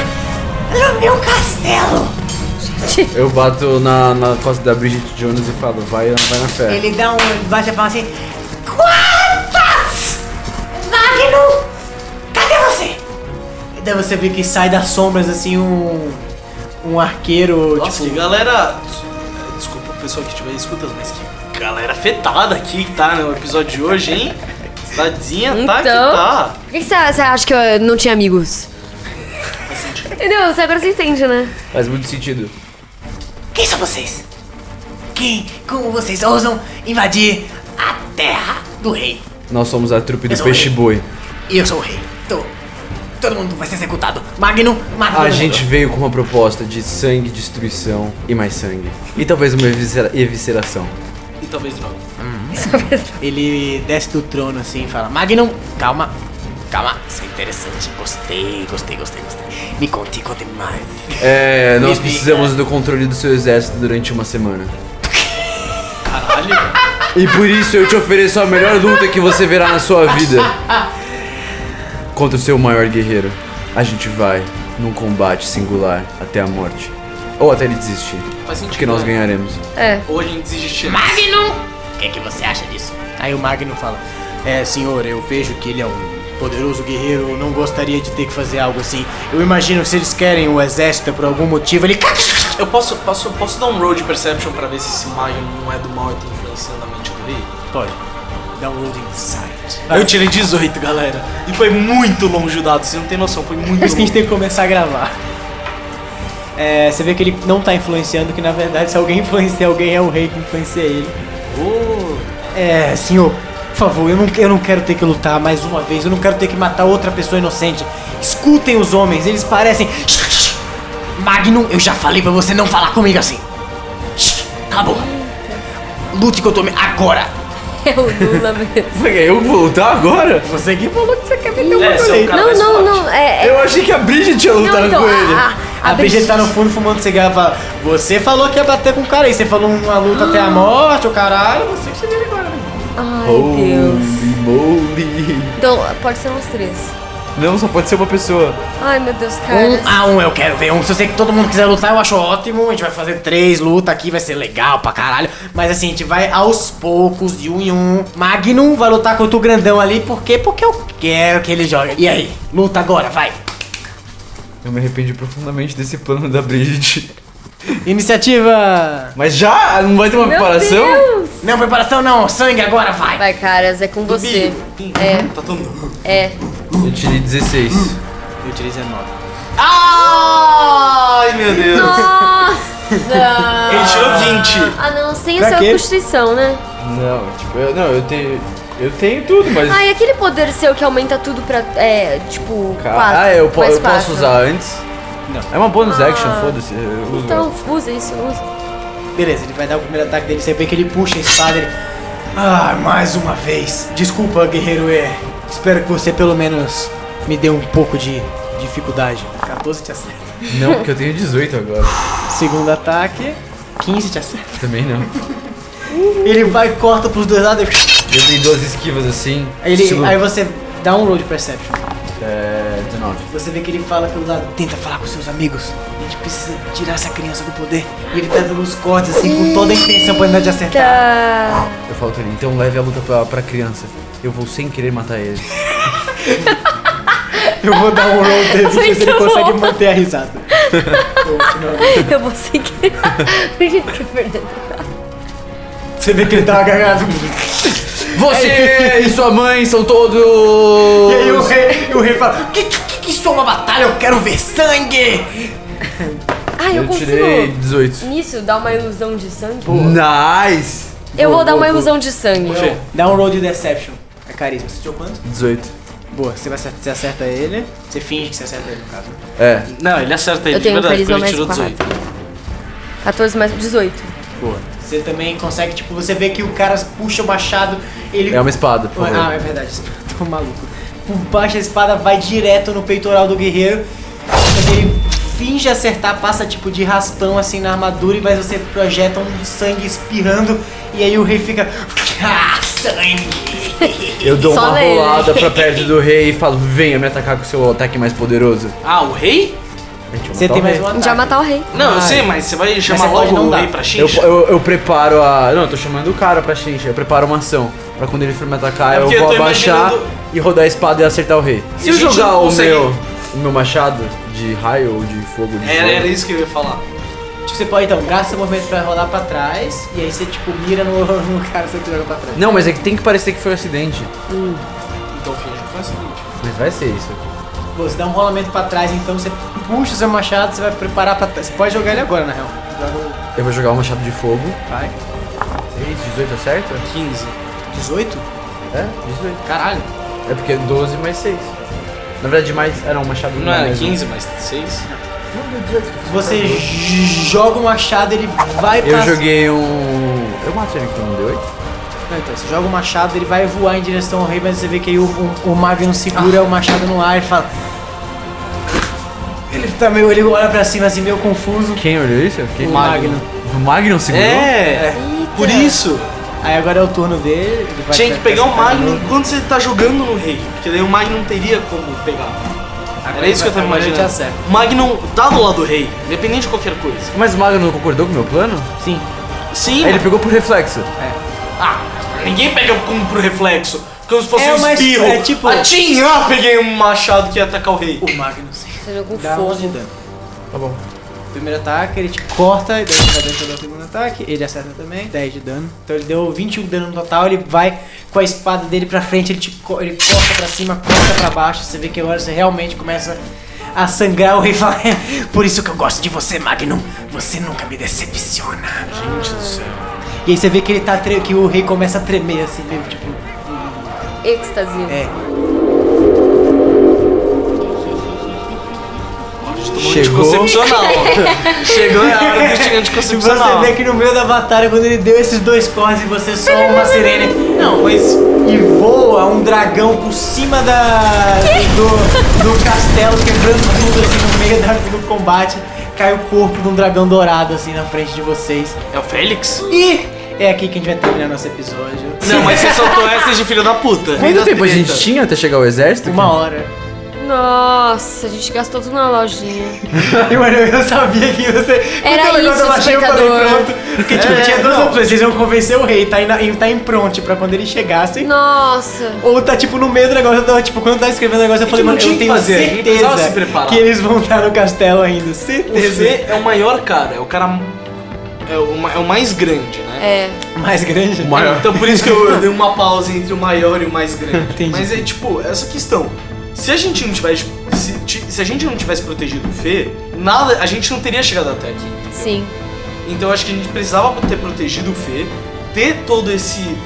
no meu castelo?" eu bato na, na costa da Bridget Jones e falo, vai, vai na fé. Ele dá um. bate a palma assim. Quantas? Magno! Cadê você? E daí você vê que sai das sombras assim um. Um arqueiro, Nossa, tipo. galera... Desculpa o pessoal que estiver escutando, mas que galera afetada aqui que tá no episódio de hoje, hein? Cidadezinha tá que Então? tá. Por que que você você acha que eu não tinha amigos? Faz sentido. Entendeu? Você agora você entende, né? Faz muito sentido. Quem são vocês? Quem. Como vocês ousam invadir a terra do rei? Nós somos a trupe do Peixe. Boi. E eu sou o rei. Tô. Todo mundo vai ser executado. Magno, mata A todo gente mundo. veio com uma proposta de sangue, destruição e mais sangue. E talvez uma eviscera- evisceração. E talvez droga. Ele desce do trono assim e fala: Magnum, calma, calma, isso é interessante. Gostei, gostei, gostei, gostei. Me conte, conte mais. É, nós precisamos do controle do seu exército durante uma semana. Caralho. E por isso eu te ofereço a melhor luta que você verá na sua vida. Contra o seu maior guerreiro. A gente vai num combate singular até a morte. Ou até ele desistir. Faz sentido. Que nós né? ganharemos. É. Ou a gente desistir. Magnum! O que, que você acha disso? Aí o Magnum fala: É, senhor, eu vejo que ele é um poderoso guerreiro. Eu não gostaria de ter que fazer algo assim. Eu imagino que se eles querem o exército por algum motivo, ele. Eu posso, posso, posso dar um road perception pra ver se esse Magnum não é do mal e tá influenciando a mente do rei? Pode. Dá um load insight. Eu tirei 18, galera. E foi muito longe o dado, você não tem noção, foi muito Por isso que a gente tem que começar a gravar. É, você vê que ele não tá influenciando, que na verdade se alguém influencia alguém é o rei que influencia ele. Oh, É, senhor, por favor, eu não, eu não quero ter que lutar mais uma vez, eu não quero ter que matar outra pessoa inocente. Escutem os homens, eles parecem. Magnum, eu já falei pra você não falar comigo assim. Cala a boca. Lute contra o homem agora. É o Lula mesmo. Eu que vou lutar agora? Você que falou que você quer meter o É, é um cara Não, não, forte. não. É, é- Eu achei que a Bridget ia lutar não, então, com ele. a, A, Bridget tá no fundo fumando cigarro e fala: Você falou que ia bater com o cara aí, você falou uma luta até a morte, o caralho, você que se vira agora, né? Ai, Holy Deus. moly. Então, pode ser uns três. Não, só pode ser uma pessoa. Ai, meu Deus, cara. Um a um, eu quero ver um. Se eu sei que todo mundo quiser lutar, eu acho ótimo. A gente vai fazer três lutas aqui, vai ser legal pra caralho. Mas assim, a gente vai aos poucos, de um em um. Magnum vai lutar contra o grandão ali, por quê? Porque eu quero que ele jogue. E aí, luta agora, vai. Eu me arrependi profundamente desse plano da Bridget. Iniciativa! Mas já? Não vai ter uma Meu preparação? Deus! Não, preparação não, sangue agora vai! Vai, caras, é com você. É, Tá todo é. Eu tirei 16. Eu tirei 19. Ai, meu Deus. Nossa! Ele tirou 20. Ah, não, sem Pra a sua quê? constituição, né? Não, tipo, eu, não, eu tenho. Eu tenho tudo, mas. Ah, e aquele poder seu que aumenta tudo pra, é, tipo, Ca- 4. ah, eu, po- eu posso quatro. usar antes? Não. É uma bonus Ah. action, foda-se. Então, usa isso, usa. Beleza, ele vai dar o primeiro ataque dele, você vê que ele puxa a espada ele. Ah, mais uma vez. Desculpa, guerreiro E. Espero que você pelo menos me dê um pouco de dificuldade. 14 te acerta. Não, porque eu tenho 18 agora. Segundo ataque, 15 te acerta. Também não. Ele vai, corta pros dois lados. Eu tenho duas esquivas assim. Ele, estilo- aí você dá um roll de perception. É. 19. Você vê que ele fala pelo lado, tenta falar com seus amigos. A gente precisa tirar essa criança do poder. E ele tá dando uns cortes assim, com toda a intenção pra ele te acertar. Tá. Eu falo pra ele, então leve a luta pra, pra criança. Eu vou sem querer matar ele. Eu vou dar um roll dele pra ver se ele Muito consegue bom. manter a risada. Eu vou seguir. Gente, que. Você vê que ele dá uma gargada. Você e sua mãe são todos. E aí o rei, o rei fala: que, que, que isso é uma batalha? Eu quero ver sangue! Ah, eu, Eu consigo. tirei 18. Nisso, dar uma ilusão de sangue? Nice! Eu vou dar uma boa, ilusão de sangue. Dá um roll de deception. É carisma. Você tirou quanto? 18. Boa, você, vai, acertar- você acerta ele. Você finge que você acerta ele, no caso. É. Não, ele acerta ele Eu de tenho verdade, porque carisma ele mais tirou 4. 18. 14 mais 18. Boa. Você também consegue, tipo, você vê que o cara puxa o machado, ele. É uma espada, por favor. Ah, é verdade, tô maluco. Por baixo da espada vai direto no peitoral do guerreiro. Mas ele finge acertar, passa tipo de raspão assim na armadura, mas você projeta um sangue espirrando. E aí o rei fica. Ah, sangue! Eu dou Só uma nele. rolada pra perto do rei e falo, venha me atacar com seu ataque mais poderoso. Ah, o rei? A gente vai Você tem mais um ataque. vai matar o rei. Não, eu sei, mas você vai chamar logo não o rei pra Eu, xincha? eu, eu preparo a. Não, eu tô chamando o cara pra xincha. Eu preparo uma ação. Pra quando ele for me atacar, É eu porque vou eu tô abaixar imaginando- e rodar a espada e acertar o rei. Se a eu gente jogar não o consegue- meu. O meu machado de raio ou de fogo de Era, fogo, era isso que eu ia falar. Tipo, você pode então, gasta seu movimento pra rodar pra trás. E aí você, tipo, mira no, no cara que você joga pra trás. Não, mas é que tem que parecer que foi um acidente. Então finge que foi o seguinte. Mas vai ser isso. Você dá um rolamento pra trás, então você puxa o seu machado, você vai preparar pra trás. Você pode jogar ele agora, na real. Eu vou jogar o machado de fogo. Vai. 6, 18 acerta? 15. 18? É, 18. Caralho. É porque é 12 mais 6. Na verdade, mais. Era um machado Não era mais um. 15, mas 6? Você joga o machado, ele vai Eu pass- joguei um. Eu mato ele com um D8? Não, então, você joga o machado, ele vai voar em direção ao rei, mas você vê que aí o, o, o Magnum segura o machado no ar e fala. Ele tá meio. Ele olha pra cima assim, meio confuso. Quem olhou isso? Quem? O Magnum. O Magnum segurou? É, por isso. Aí agora é o turno dele. Ele vai Tinha que pegar o Magnum quando você tá jogando no rei. Porque daí o Magnum teria como pegar. Agora Era isso que eu tava imaginando. acerta. O Magnum tá do lado do rei, independente de qualquer coisa. Mas o Magnum não concordou com o meu plano? Sim. Sim, Aí ele pegou por reflexo. Ah, ninguém pega como pro reflexo. Como se fosse É, um espirro. é tipo- Atim, ah, peguei um machado que ia atacar o rei. O Magnum sim. Você jogou Dá 11 de fogo. dano. Tá bom. Primeiro ataque, ele te corta, e daí você vai dentro do segundo ataque, ele acerta também, 10 de dano. Então ele deu 21 de dano no total, ele vai com a espada dele pra frente, ele, te, co- ele corta pra cima, corta pra baixo, você vê que agora você realmente começa a sangrar o rei e fala, "É, por isso que eu gosto de você, Magnum, você nunca me decepciona. Gente do céu. E aí você vê que ele tá tre- que o rei começa a tremer assim, meio tipo, Êxtase. é. Chegou. Anticoncepcional. Chegou a hora do E você anticoncepcional. vê que no meio da batalha, quando ele deu esses dois cortes e você só uma sirene. Não, mas. E voa um dragão por cima da. do, do castelo, quebrando tudo assim no meio da- do combate. Cai o corpo de um dragão dourado assim na frente de vocês. É o Félix? E é aqui que a gente vai terminar nosso episódio. Não, mas você soltou essas de filho da puta. Quanto tempo a gente tinha até chegar ao exército? Uma hora. Nossa, a gente gastou tudo na lojinha. Ai, mano, eu sabia que você. Era Quando isso, magia, eu falei pronto. Porque, tipo, É, tinha duas não. opções. Vocês iam convencer o rei, tá em, em- tá em pronto pra quando ele chegasse. Nossa. Ou tá, tipo, no meio do negócio. Eu tava, tipo, quando tava escrevendo o negócio, eu falei, não mano, tinha eu o que tenho fazer, precisava se certeza preparar. que eles vão estar no castelo ainda. O Certeza. Fê é o maior cara, é o cara. É o, ma- é o mais grande, né? É. Mais grande? Então por isso que eu, dei uma pausa entre o maior e o mais grande. Entendi. Mas é tipo, essa questão. Se a gente não tivesse. Se, se a gente não tivesse protegido o Fê, nada. A gente não teria chegado até aqui. Sim. Então eu acho que a gente precisava ter protegido o Fê, ter todo esse.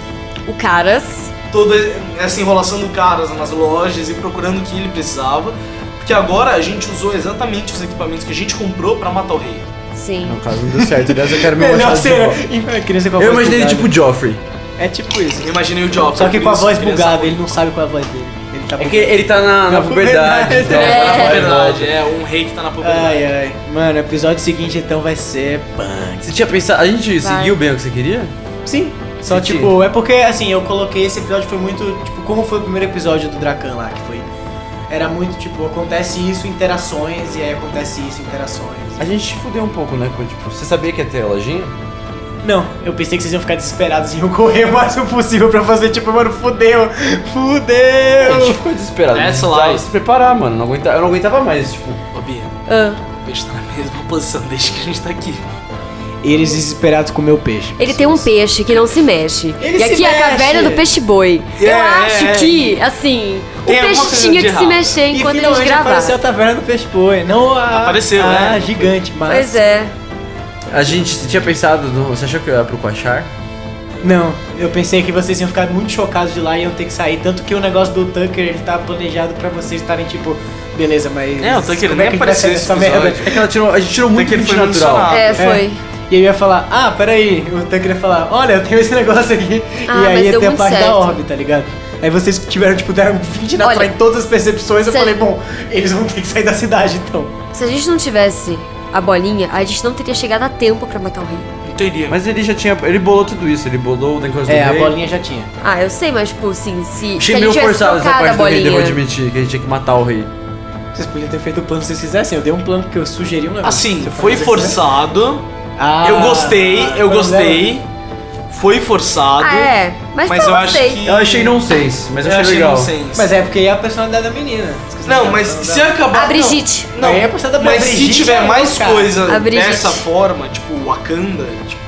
O Caras. toda essa enrolação do caras nas lojas e procurando o que ele precisava. Porque agora a gente usou exatamente os equipamentos que a gente comprou pra matar o rei. Sim. No caso, não deu certo. Aliás, eu quero meu Melhor machado de cena. volta. Eu queria ser com a Eu voz imaginei ele bugada. tipo Joffrey. É tipo isso. Eu imaginei o Job. Só que com a voz bugada, ele não sabe qual é a voz dele. Ele tá É que ele tá na, na Na puberdade. puberdade. então, É, vai na e verdade, volta. é um rei que tá na puberdade. Ai, ai. Mano, o episódio seguinte então vai ser punk. Você tinha pensado. A gente Vai. seguiu bem o que você queria? Sim. Só Sim. tipo, é porque assim, eu coloquei esse episódio foi muito, tipo, como foi o primeiro episódio do Dracan lá, que foi era muito tipo, acontece isso, interações e aí acontece isso, interações. A gente fudeu um pouco, né? Tipo, você sabia que ia ter a lojinha? Não, eu pensei que vocês iam ficar desesperados e iam correr o máximo possível pra fazer tipo, mano, fudeu, A fudeu. gente ficou desesperado. a gente Essa precisava lá- se preparar, mano. Não aguenta, eu não aguentava mais, tipo. Ô, Bia, Ah. o peixe tá na mesma posição desde que a gente tá aqui. Eles desesperados com o meu peixe. Ele tem um peixe que não se mexe. Ele e se aqui é a caverna do peixe-boi. Eu É, acho é, é. que, assim, Tem o peixe tinha que se mexer enquanto a gente finalmente gravava. apareceu a taverna do peixe boi, não a, Apareceu, a né? gigante, mas Pois é. A gente tinha pensado. No, você achou que eu ia pro Quachar? Não, eu pensei que vocês iam ficar muito chocados de lá e iam ter que sair. Tanto que o negócio do Tucker, ele tá planejado pra vocês estarem tipo, beleza, mas. É, o Tucker como nem é a apareceu esse merda? É que ela tirou, a gente tirou muito que ele print foi muito natural. É, foi. E eu ia falar, ah, peraí, o Tucker ia falar, olha, eu tenho esse negócio aqui. Ah, e aí ia ter a parte da certo. orbe, tá ligado? Aí vocês tiveram, tipo, deram 20 natural Olha, em todas as percepções. Eu falei, bom, eles vão ter que sair da cidade então. Se a gente não tivesse a bolinha, a gente não teria chegado a tempo pra matar o rei. Não teria. Mas ele já tinha. Ele bolou tudo isso. Ele bolou o negócio É, do a rei. bolinha já tinha. Ah, eu sei, mas tipo, assim, se, Achei a meio forçado essa a parte do rei, devo admitir, que a gente tinha que matar o rei. Vocês podiam ter feito o plano se vocês quisessem. Eu dei um plano que eu sugeri um negócio. Assim, foi forçado. Ah, eu gostei, eu foi gostei. Foi forçado. Ah, é. Mas, Mas eu acho gostei. que. Eu achei nonsense, mas eu, achei achei legal. nonsense. Mas é porque é a personalidade da menina. Não, da- mas se acabar. A Brigitte. Não, Aí é ser da mas Brigitte, se tiver é mais cara. coisa A dessa forma, tipo Wakanda, tipo,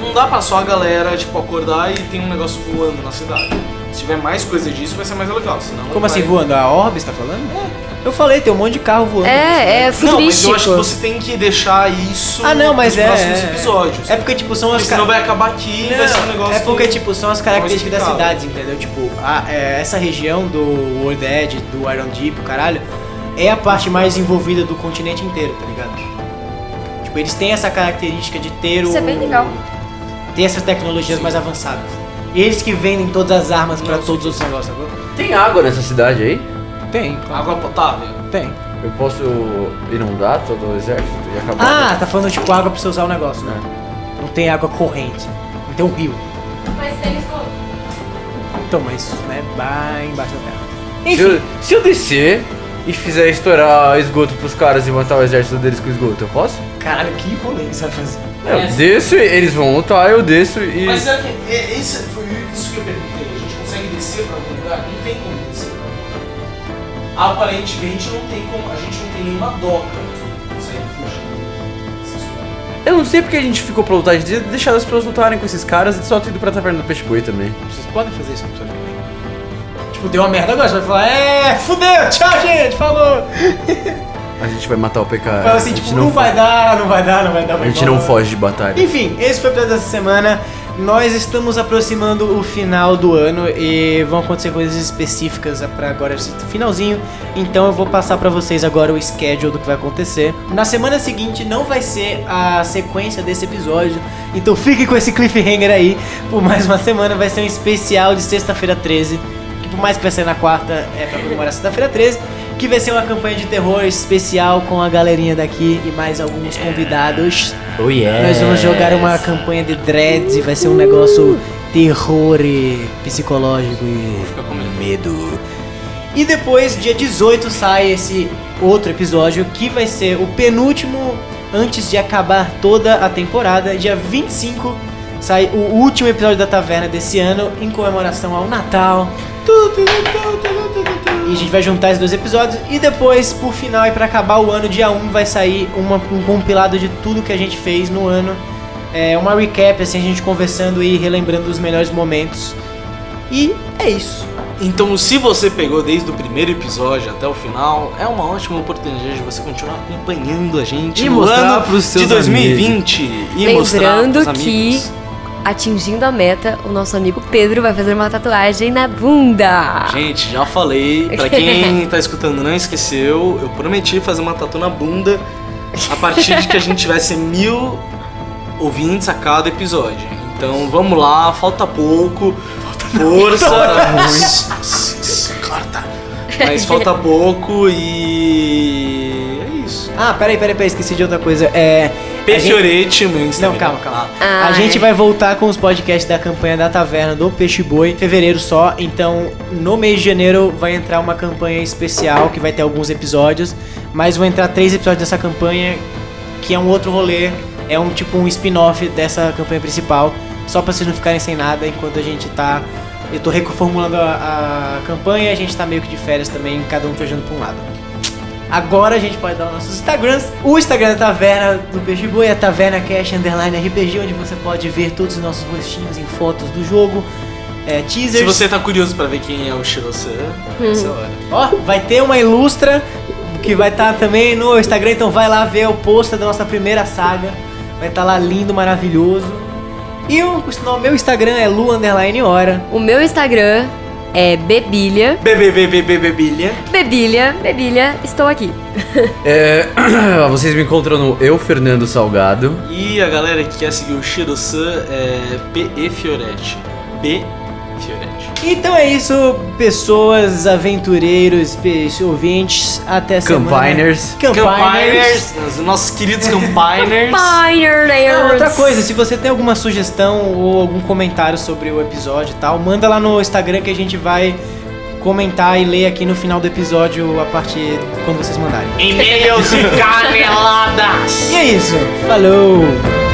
não dá pra só a galera, tipo, acordar e tem um negócio voando na cidade. Se tiver mais coisa disso, vai ser mais legal. Senão Como vai- assim voando? A orbe, você tá falando? Eu falei, tem um monte de carro voando. É, é Não, mas futurístico. eu acho que você tem que deixar isso Ah, não, mas nos é. próximos é. episódios. É porque, tipo, são Porque as senão vai acabar aqui e vai ser um negócio. É porque, tipo, são as características das cidades, entendeu? Tipo, a- é, essa região do World Edge, do Iron Deep, o caralho, é a parte mais envolvida do continente inteiro, tá ligado? Tipo, eles têm essa característica de ter o. Isso é bem legal. Ter essas tecnologias mais avançadas. Eles que vendem todas as armas pra todos os negócios, sacou? Tem água nessa cidade aí? Tem, Água potável. tem. Eu posso inundar todo o exército e acabar? Ah, tá falando tipo água pra você usar o negócio, né? Não tem água corrente. Não tem um rio. Mas tem esgoto. Então, mas isso, né, bem embaixo da terra. se, Enfim, eu, se eu descer e fizer estourar esgoto pros caras e matar o exército deles com esgoto, eu posso? caralho, que rolê você vai fazer? Eu É. desço, eles vão lutar, eu desço e. Mas será que é, esse, foi isso que eu perguntei? A gente consegue descer pra algum lugar? Não tem como descer pra algum lugar. Aparentemente não tem como. A gente não tem nenhuma doca que consegue fugir. Eu não sei porque a gente ficou pra lutar, a gente devia deixar as pessoas lutarem com esses caras e só ter ido pra taverna do peixe boi também. Vocês podem fazer isso com o vem. Tipo, deu uma merda agora, você vai falar, é, fudeu, tchau, gente, falou. A gente vai matar o PK. Fala assim, tipo, não, vai dar, não vai dar, não vai dar. A gente não foge de batalha. Enfim, esse foi o episódio dessa semana. Nós estamos aproximando o final do ano e vão acontecer coisas específicas pra agora esse finalzinho. Então eu vou passar pra vocês agora o schedule do que vai acontecer. Na semana seguinte não vai ser a sequência desse episódio, então fique com esse cliffhanger aí por mais uma semana. Vai ser um especial de sexta-feira 13, que por mais que vai sair na quarta, é pra comemorar sexta-feira 13. Que vai ser uma campanha de terror especial com a galerinha daqui e mais alguns convidados. Oh yeah. Nós vamos jogar uma campanha de dreads e vai ser um negócio terror e psicológico e Fica com medo. medo. E depois, dia 18, sai esse outro episódio que vai ser o penúltimo antes de acabar toda a temporada. Dia 25 sai o último episódio da Taverna desse ano em comemoração ao Natal. E a gente vai juntar esses dois episódios e depois, por final e pra acabar o ano, dia 1 vai sair uma- um compilado de tudo que a gente fez no ano. É uma recap, assim, a gente conversando e relembrando os melhores momentos. E é isso. Então, se você pegou desde o primeiro episódio até o final, é uma ótima oportunidade de você continuar acompanhando a gente E no mostrar ano pros seus de 2020 e mostrar Lembrando pros que, amigos. Atingindo a meta, o nosso amigo Pedro vai fazer uma tatuagem na bunda. Gente, já falei, pra quem tá escutando não esqueceu, eu prometi fazer uma tatu na bunda a partir de que a gente tivesse mil ouvintes a cada episódio. Então vamos lá, falta pouco, força. Corta. Mas falta pouco e. Ah, peraí, peraí, peraí, esqueci de outra coisa. É. a gente- meu Instagram. Não, calma, calma. Ah, a gente é. vai voltar com os podcasts da campanha da Taverna do Peixe Boi, em fevereiro só. Então, no mês de janeiro vai entrar uma campanha especial que vai ter alguns episódios, mas vão entrar três episódios dessa campanha, que é um outro rolê, é um tipo um spin-off dessa campanha principal, só pra vocês não ficarem sem nada enquanto a gente tá. Eu tô reformulando a, a campanha, a gente tá meio que de férias também, cada um viajando pra um lado. Agora a gente pode dar os nossos Instagrams. O Instagram da Taverna do Peixe Boi é Taverna Cash Underline RPG, onde você pode ver todos os nossos rostinhos em fotos do jogo, é, teasers. Se você tá curioso pra ver quem é o Shirose, essa é hora. Ó, vai ter uma ilustra que vai estar também no Instagram, então vai lá ver o pôster da nossa primeira saga. Vai estar lá lindo, maravilhoso. E o, o meu Instagram é Lu Underline Hora. O meu Instagram é Bebilha. BBBBBBilha. Bebilha, Bebilha, estou aqui. É, vocês me encontram no Eu Fernando Salgado. E a galera que quer seguir o Shiro-san é PE Fioretti. B. Então é isso, pessoas, aventureiros, peixe, ouvintes, até semana. Campiners. Campiners. Campiners, os nossos queridos Campiners. Ah, outra coisa, se você tem alguma sugestão ou algum comentário sobre o episódio e tal, manda lá no Instagram que a gente vai comentar e ler aqui no final do episódio a partir de quando vocês mandarem. E-mails e caneladas. E é isso. Falou!